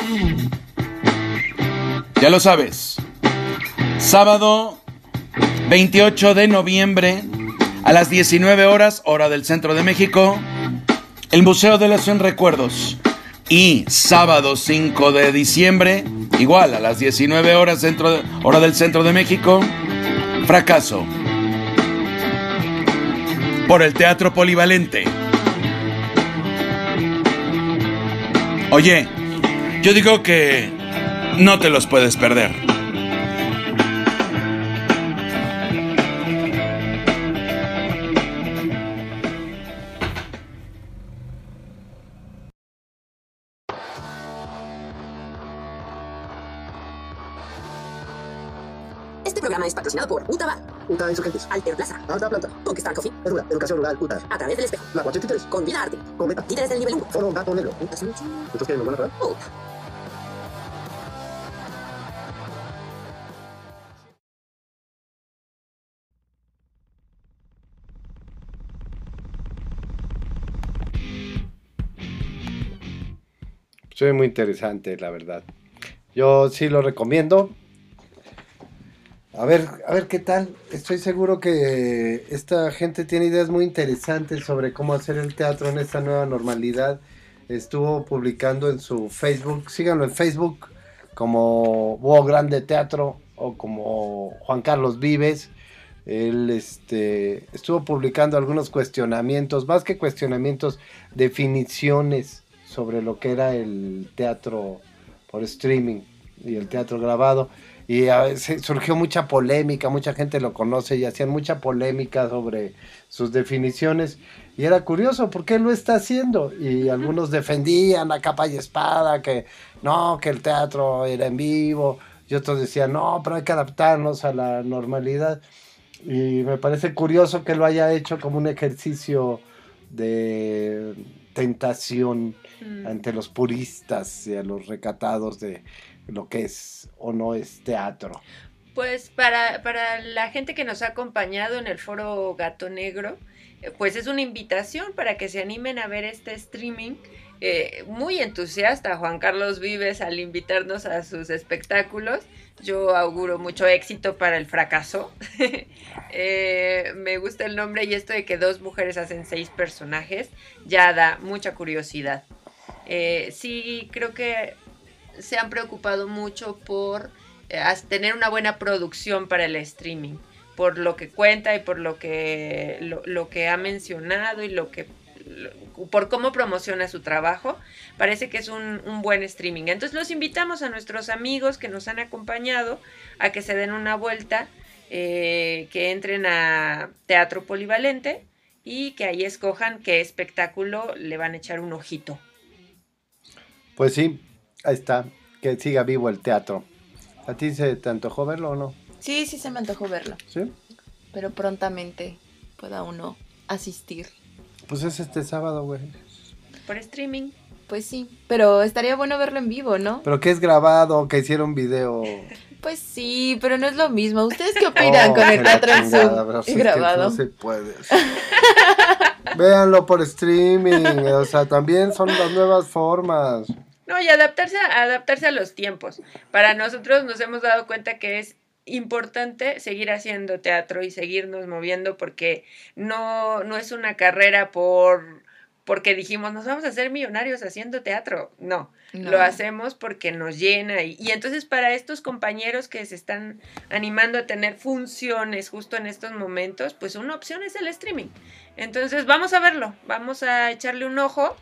Ya lo sabes. Sábado 28 de noviembre a las 19 horas, hora del centro de México, el Museo de los 100 Recuerdos. Y sábado 5 de diciembre, igual a las 19 horas, centro de- hora del centro de México, fracaso. Por el Teatro Polivalente. Oye, yo digo que no te los puedes perder. Este programa es patrocinado por Utaba, UTA Insurgentes. Alter Plaza, Alta Planta. Pokestar Coffee, Edura. Educación Rural UTA. A través del espejo, La 83. con Vida Arte, Cometa. Líderes del Nivel 1. Foro Gato Negro. ¿Entonces qué? ¿Nos van a Soy muy interesante, la verdad. Yo sí lo recomiendo. A ver, a ver qué tal. Estoy seguro que esta gente tiene ideas muy interesantes sobre cómo hacer el teatro en esta nueva normalidad. Estuvo publicando en su Facebook, síganlo en Facebook como Búho Grande Teatro o como Juan Carlos Vives. Él este, estuvo publicando algunos cuestionamientos, más que cuestionamientos, definiciones sobre lo que era el teatro por streaming y el teatro grabado. Y a veces surgió mucha polémica, mucha gente lo conoce y hacían mucha polémica sobre sus definiciones. Y era curioso, ¿por qué lo está haciendo? Y algunos defendían a capa y espada que no, que el teatro era en vivo. Y otros decían, no, pero hay que adaptarnos a la normalidad. Y me parece curioso que lo haya hecho como un ejercicio de tentación Mm. ante los puristas y a los recatados de lo que es o no es teatro. Pues para, para la gente que nos ha acompañado en el foro Gato Negro, eh, pues es una invitación para que se animen a ver este streaming. Eh, muy entusiasta Juan Carlos Vives al invitarnos a sus espectáculos. Yo auguro mucho éxito para el fracaso. Eh, me gusta el nombre y esto de que dos mujeres hacen seis personajes ya da mucha curiosidad. Eh, sí, creo que se han preocupado mucho por eh, tener una buena producción para el streaming, por lo que cuenta y por lo que, lo, que ha mencionado y lo que por cómo promociona su trabajo, parece que es un, un buen streaming. Entonces los invitamos a nuestros amigos que nos han acompañado a que se den una vuelta, eh, que entren a Teatro Polivalente y que ahí escojan qué espectáculo le van a echar un ojito. Pues sí, ahí está, que siga vivo el teatro. ¿A ti se te antojó verlo o no? Sí, sí se me antojó verlo. ¿Sí? Pero prontamente pueda uno asistir. Pues es este sábado, güey. Por streaming. Pues sí, pero estaría bueno verlo en vivo, ¿no? Pero que es grabado, que hicieron video. Pues sí, pero no es lo mismo. ¿Ustedes qué opinan Oh, con el teatro en Zoom es que grabado? No se puede. Véanlo por streaming, o sea, también son las nuevas formas. No, y adaptarse, a- adaptarse a los tiempos. Para nosotros nos hemos dado cuenta que es importante seguir haciendo teatro y seguirnos moviendo porque no, no es una carrera por porque dijimos, nos vamos a hacer millonarios haciendo teatro. No, No. lo hacemos porque nos llena. Y, y entonces para estos compañeros que se están animando a tener funciones justo en estos momentos, pues una opción es el streaming. Entonces vamos a verlo, vamos a echarle un ojo.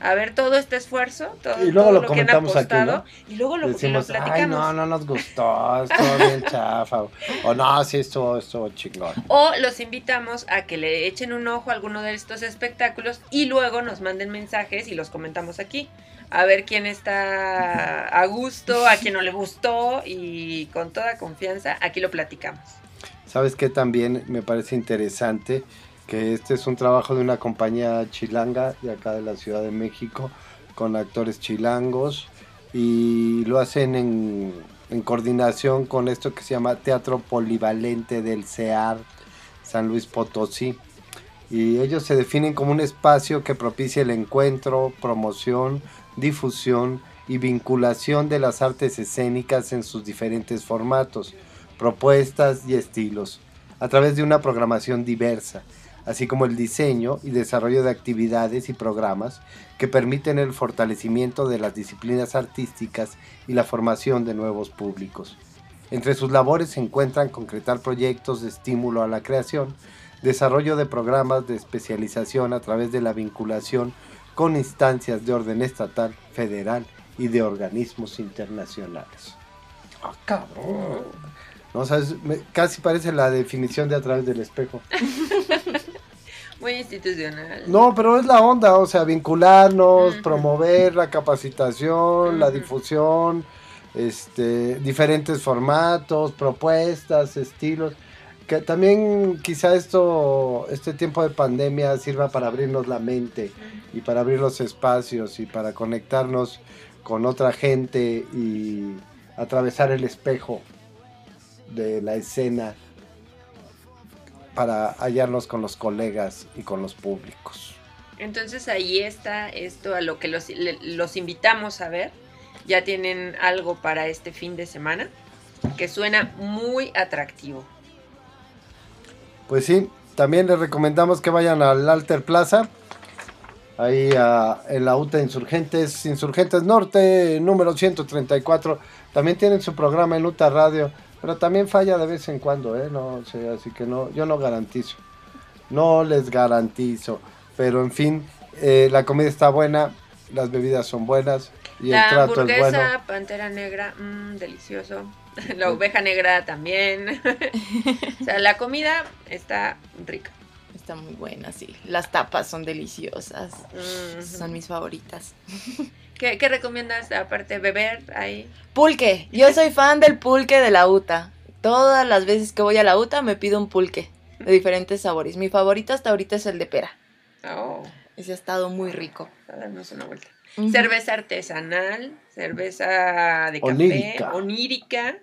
A ver todo este esfuerzo, todo, Y luego todo lo lo que han aquí, apostado, ¿no? y luego lo, lo Decimos, ay, platicamos. no, no nos gustó, estuvo bien chafa. O, o no, sí, estuvo, estuvo chingón. O los invitamos a que le echen un ojo a alguno de estos espectáculos y luego nos manden mensajes y los comentamos aquí. A ver quién está a gusto, a quién no le gustó y con toda confianza aquí lo platicamos. ¿Sabes qué también me parece interesante? Que este es un trabajo de una compañía chilanga de acá de la Ciudad de México, con actores chilangos, y lo hacen en, en coordinación con esto que se llama Teatro Polivalente del CEAR San Luis Potosí. Y ellos se definen como un espacio que propicia el encuentro, promoción, difusión y vinculación de las artes escénicas en sus diferentes formatos, propuestas y estilos, a través de una programación diversa, así como el diseño y desarrollo de actividades y programas que permiten el fortalecimiento de las disciplinas artísticas y la formación de nuevos públicos. Entre sus labores se encuentran concretar proyectos de estímulo a la creación, desarrollo de programas de especialización a través de la vinculación con instancias de orden estatal, federal y de organismos internacionales. ¡Ah, cabrón! No, sabes, me- casi parece la definición de a través del espejo. Muy institucional. No, pero es la onda, o sea, vincularnos, promover la capacitación, la difusión, este, diferentes formatos, propuestas, estilos. Que también quizá esto, este tiempo de pandemia sirva para abrirnos la mente y para abrir los espacios y para conectarnos con otra gente y atravesar el espejo de la escena para hallarnos con los colegas y con los públicos. Entonces ahí está esto a lo que los, los invitamos a ver. Ya tienen algo para este fin de semana que suena muy atractivo. Pues sí, también les recomendamos que vayan al Alter Plaza, ahí ah, en la UTA Insurgentes, Insurgentes Norte, número 134. También tienen su programa en UTA Radio, pero también falla de vez en cuando, ¿eh? No sé, así que no, yo no garantizo. No les garantizo. Pero en fin, eh, la comida está buena, las bebidas son buenas y la el trato es hamburguesa, bueno. pantera negra, mm, delicioso. La oveja negra también. o sea, la comida está rica. Está muy buena, sí. Las tapas son deliciosas. Son mis favoritas. ¿Qué, qué recomiendas aparte beber ahí? Pulque. Yo soy fan del pulque de la UTA. Todas las veces que voy a la UTA me pido un pulque de diferentes sabores. Mi favorito hasta ahorita es el de pera. Oh, Ese ha estado muy rico. a darnos una vuelta. Cerveza artesanal, cerveza de café, Onírica. onírica.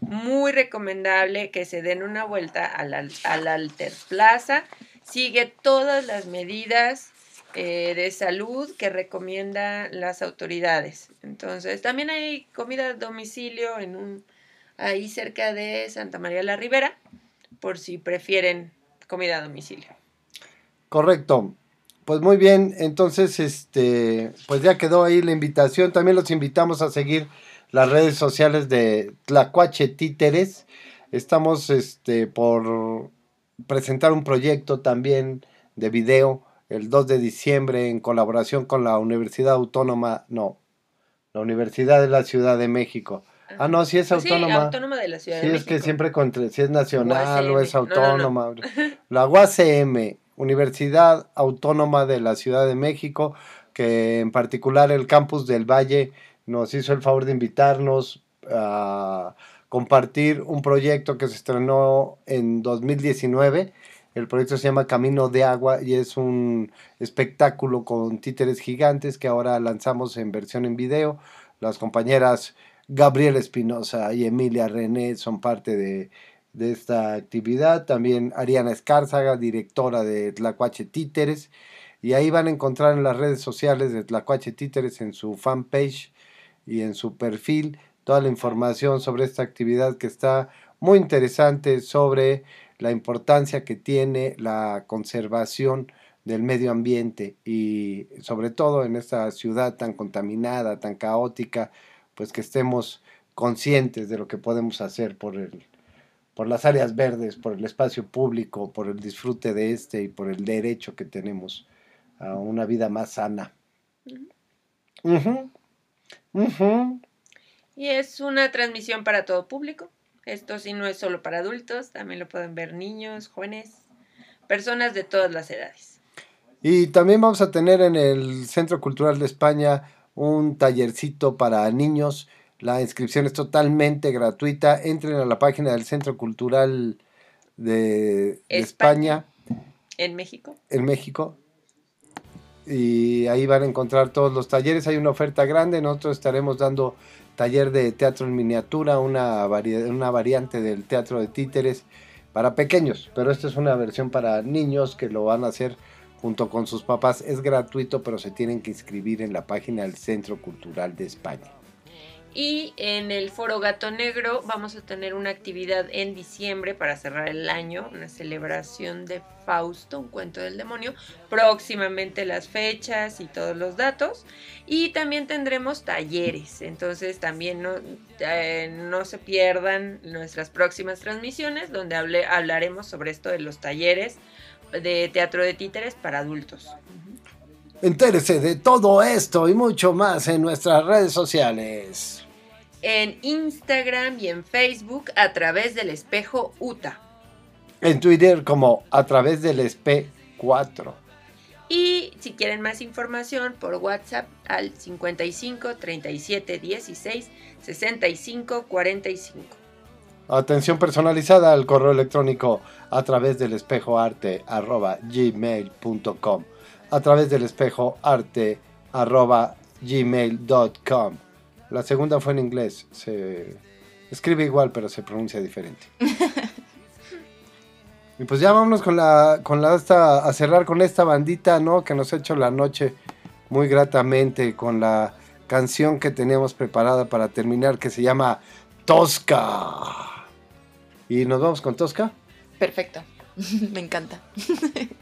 Muy recomendable que se den una vuelta al, al, al Alter Plaza. Sigue todas las medidas eh, de salud que recomiendan las autoridades. Entonces, también hay comida a domicilio en un ahí cerca de Santa María la Ribera, por si prefieren comida a domicilio. Correcto. Pues muy bien, entonces este, pues ya quedó ahí la invitación. También los invitamos a seguir las redes sociales de Tlacuache Títeres. Estamos este por presentar un proyecto también de video el 2 de diciembre en colaboración con la Universidad Autónoma, no, la Universidad de la Ciudad de México. Ah, no, sí es Pues sí, autónoma. autónoma de la Ciudad Sí, de es que México. siempre contra, si es nacional o es No, no, no. autónoma. La UACM, Universidad Autónoma de la Ciudad de México, que en particular el campus del Valle nos hizo el favor de invitarnos a compartir un proyecto que se estrenó en 2019. El proyecto se llama Camino de Agua y es un espectáculo con títeres gigantes que ahora lanzamos en versión en video. Las compañeras Gabriel Espinosa y Emilia René son parte de, de esta actividad. También Ariana Escárzaga, directora de Tlacuache Títeres. Y ahí van a encontrar en las redes sociales de Tlacuache Títeres, en su fanpage y en su perfil, toda la información sobre esta actividad que está muy interesante sobre la importancia que tiene la conservación del medio ambiente y sobre todo en esta ciudad tan contaminada, tan caótica, pues que estemos conscientes de lo que podemos hacer por el por las áreas verdes, por el espacio público, por el disfrute de este y por el derecho que tenemos a una vida más sana. Ujú, ujú. Y es una transmisión para todo público. Esto sí no es solo para adultos, también lo pueden ver niños, jóvenes, personas de todas las edades. Y también vamos a tener en el Centro Cultural de España un tallercito para niños. La inscripción es totalmente gratuita. Entren a la página del Centro Cultural de, de España. En México. en México. Y ahí van a encontrar todos los talleres. Hay una oferta grande. Nosotros estaremos dando taller de teatro en miniatura, una, una variante del teatro de títeres para pequeños. Pero esta es una versión para niños que lo van a hacer junto con sus papás. Es gratuito, pero se tienen que inscribir en la página del Centro Cultural de España. Y en el Foro Gato Negro vamos a tener una actividad en diciembre para cerrar el año, una celebración de Fausto, un cuento del demonio. Próximamente las fechas y todos los datos. Y también tendremos talleres, entonces también no, eh, no se pierdan nuestras próximas transmisiones donde hable- hablaremos sobre esto de los talleres de teatro de títeres para adultos. Entérese de todo esto y mucho más en nuestras redes sociales. En Instagram y en Facebook a través del espejo UTA. En Twitter como a través del SP4. Y si quieren más información por WhatsApp al 55 37 16 65 45. Atención personalizada al correo electrónico a través del espejo arte arroba gmail.com. A través del espejo arte arroba gmail.com. La segunda fue en inglés. Se escribe igual, pero se pronuncia diferente. y pues ya vámonos con la, con la esta, a cerrar con esta bandita, ¿no? Que nos ha hecho la noche muy gratamente con la canción que teníamos preparada para terminar que se llama Tosca. Y nos vamos con Tosca. Perfecto. Me encanta.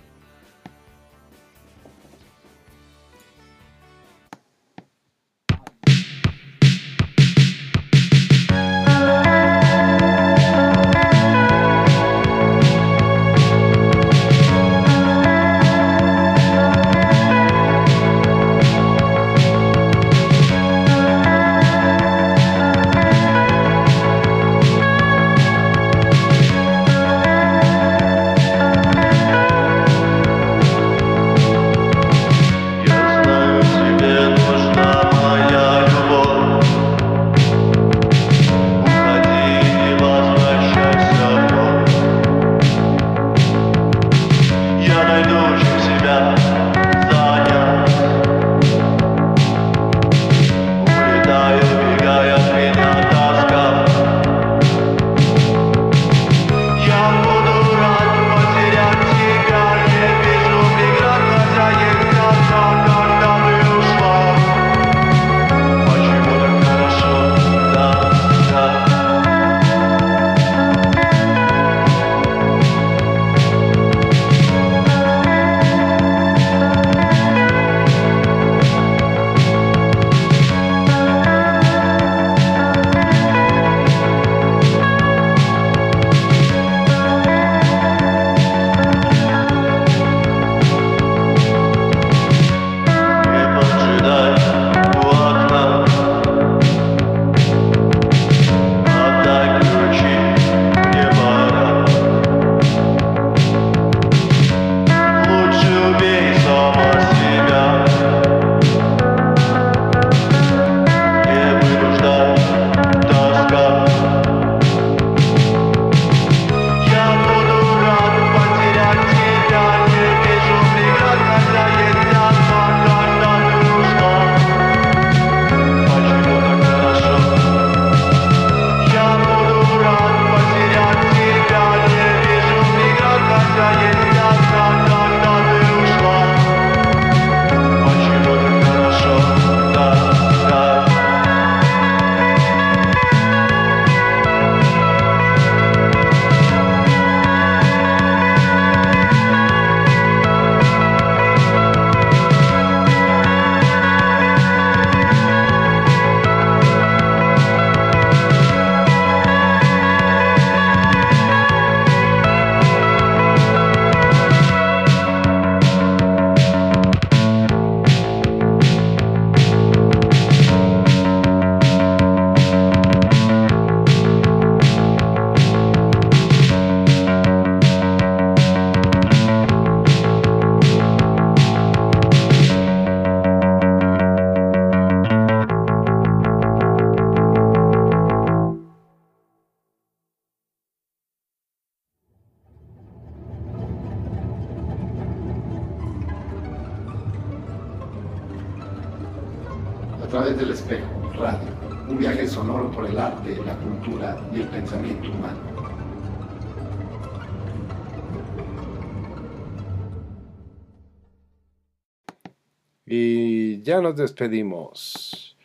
nos despedimos.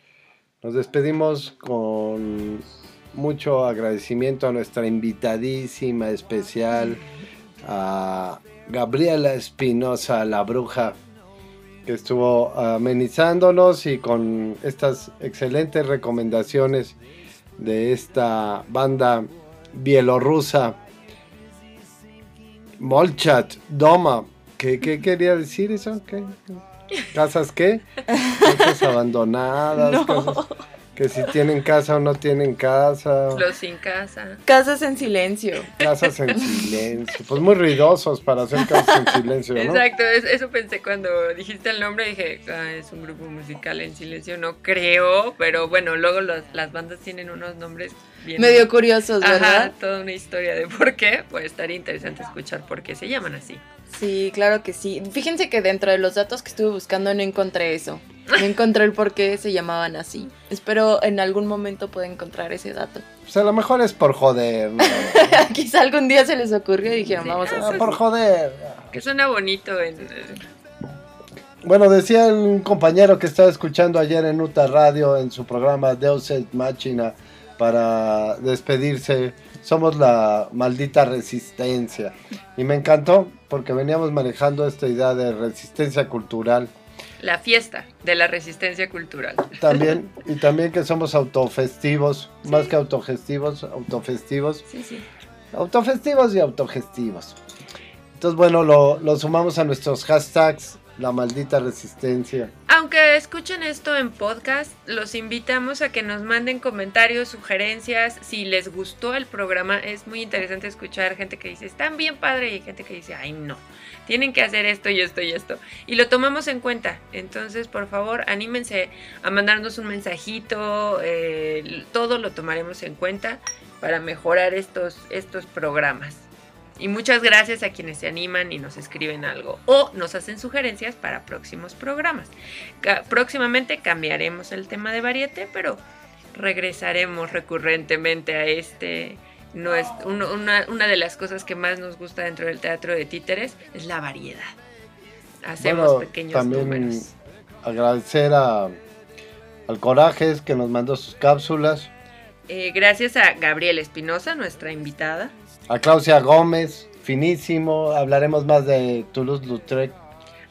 Nos despedimos con mucho agradecimiento a nuestra invitadísima especial, a Gabriela Espinosa, la bruja, que estuvo amenizándonos y con estas excelentes recomendaciones de esta banda bielorrusa, Molchat Doma. ¿Qué, qué quería decir eso? ¿Qué? ¿Casas qué? Casas abandonadas. No. casas- que si tienen casa o no tienen casa. Los sin casa. Casas en silencio. Casas en silencio. Pues muy ruidosos para hacer casas en silencio, ¿no? Exacto, es- eso pensé cuando dijiste el nombre, dije, ah, es un grupo musical en silencio, no creo, pero bueno, luego los- las bandas tienen unos nombres bien... Medio curiosos, Ajá, ¿verdad? toda una historia de por qué, pues estaría interesante escuchar por qué se llaman así. Sí, claro que sí. Fíjense que dentro de los datos que estuve buscando no encontré eso. No encontré el por qué se llamaban así. Espero en algún momento pueda encontrar ese dato. Pues a lo mejor es por joder, ¿no? Quizá algún día se les ocurrió y dijeron, vamos a Ah, hacer. por joder. Que suena bonito en... Bueno, decía un compañero que estaba escuchando ayer en Uta Radio en su programa Deus Ex Machina para despedirse. Somos la maldita resistencia. Y me encantó porque veníamos manejando esta idea de resistencia cultural. La fiesta de la resistencia cultural. También, y también que somos autofestivos, más que autogestivos, autofestivos. Sí, sí. Autofestivos y autogestivos. Entonces, bueno, lo, lo sumamos a nuestros hashtags, la maldita resistencia. Aunque escuchen esto en podcast, los invitamos a que nos manden comentarios, sugerencias. Si les gustó el programa, es muy interesante escuchar gente que dice, están bien padre, y gente que dice, ay no, tienen que hacer esto y esto y esto. Y lo tomamos en cuenta. Entonces, por favor, anímense a mandarnos un mensajito. eh, todo lo tomaremos en cuenta para mejorar estos, estos programas. Y muchas gracias a quienes se animan y nos escriben algo o nos hacen sugerencias para próximos programas. Próximamente cambiaremos el tema de variete, pero regresaremos recurrentemente a este. No es, uno- una, una de las cosas que más nos gusta dentro del teatro de títeres es la variedad. Hacemos Bueno, pequeños también números. agradecer a, al Corajes que nos mandó sus cápsulas, Eh, gracias a Gabriela Espinosa, nuestra invitada. A Claudia Gómez, finísimo, hablaremos más de Toulouse-Lautrec,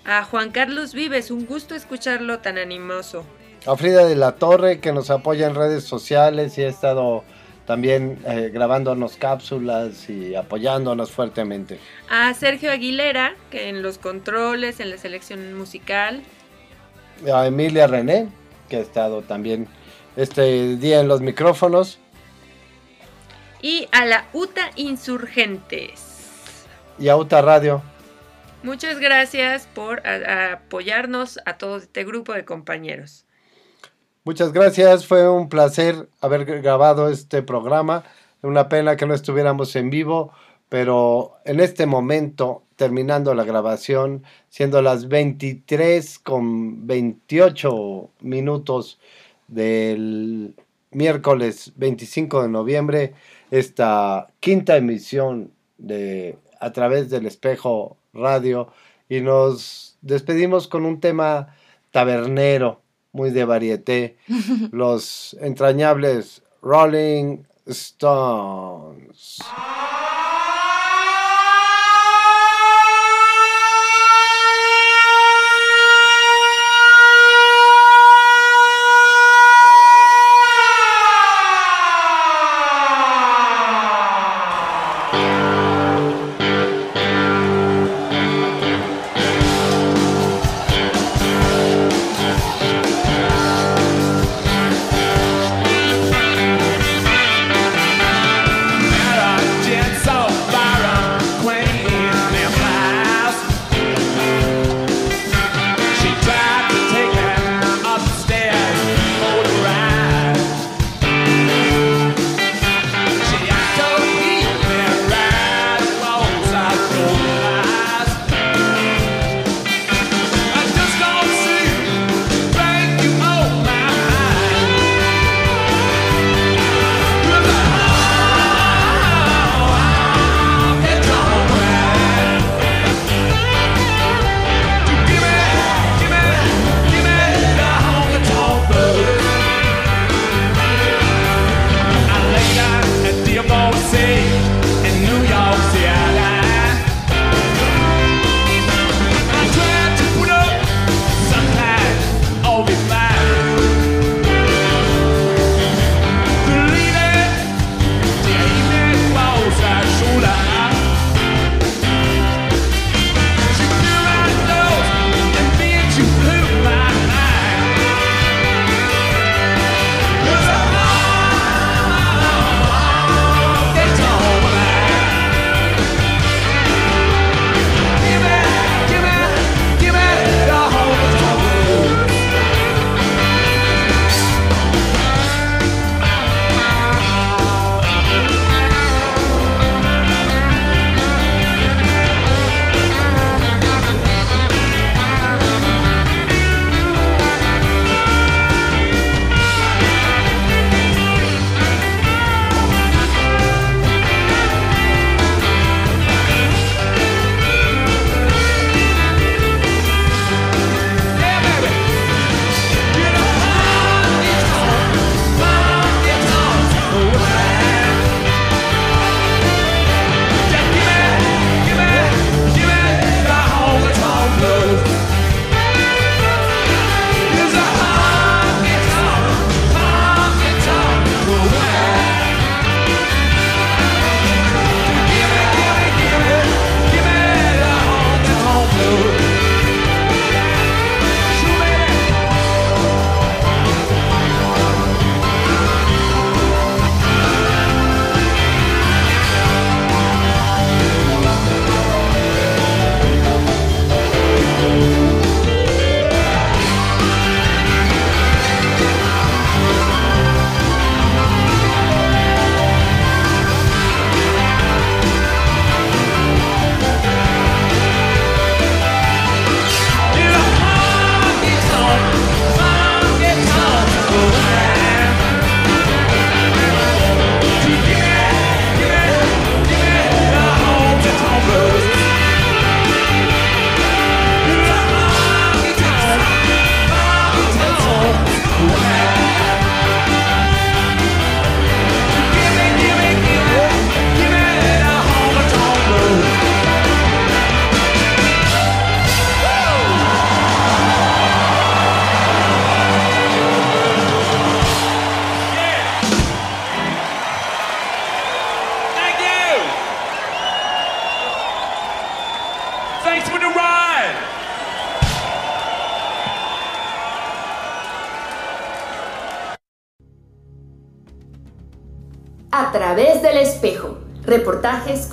A Juan Carlos Vives, un gusto escucharlo tan animoso. a Frida de la Torre que nos apoya en redes sociales y ha estado también eh, grabándonos cápsulas y apoyándonos fuertemente. A Sergio Aguilera, que en los controles, en la selección musical. A Emilia René, que ha estado también este día en los micrófonos, Y a la UTA Insurgentes. y a Uta Radio. Muchas gracias por a- a apoyarnos a todo este grupo de compañeros. Muchas gracias, fue un placer haber grabado este programa. Una pena que no estuviéramos en vivo, pero en este momento, terminando la grabación, siendo las 23 con 28 minutos del miércoles 25 de noviembre, esta quinta emisión de A través del espejo radio y nos despedimos con un tema tabernero, muy de varieté, los entrañables Rolling Stones.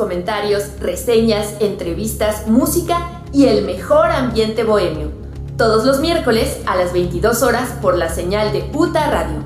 Comentarios, reseñas, entrevistas, música y el mejor ambiente bohemio. Todos los miércoles a las 22 horas por la señal de UTA Radio.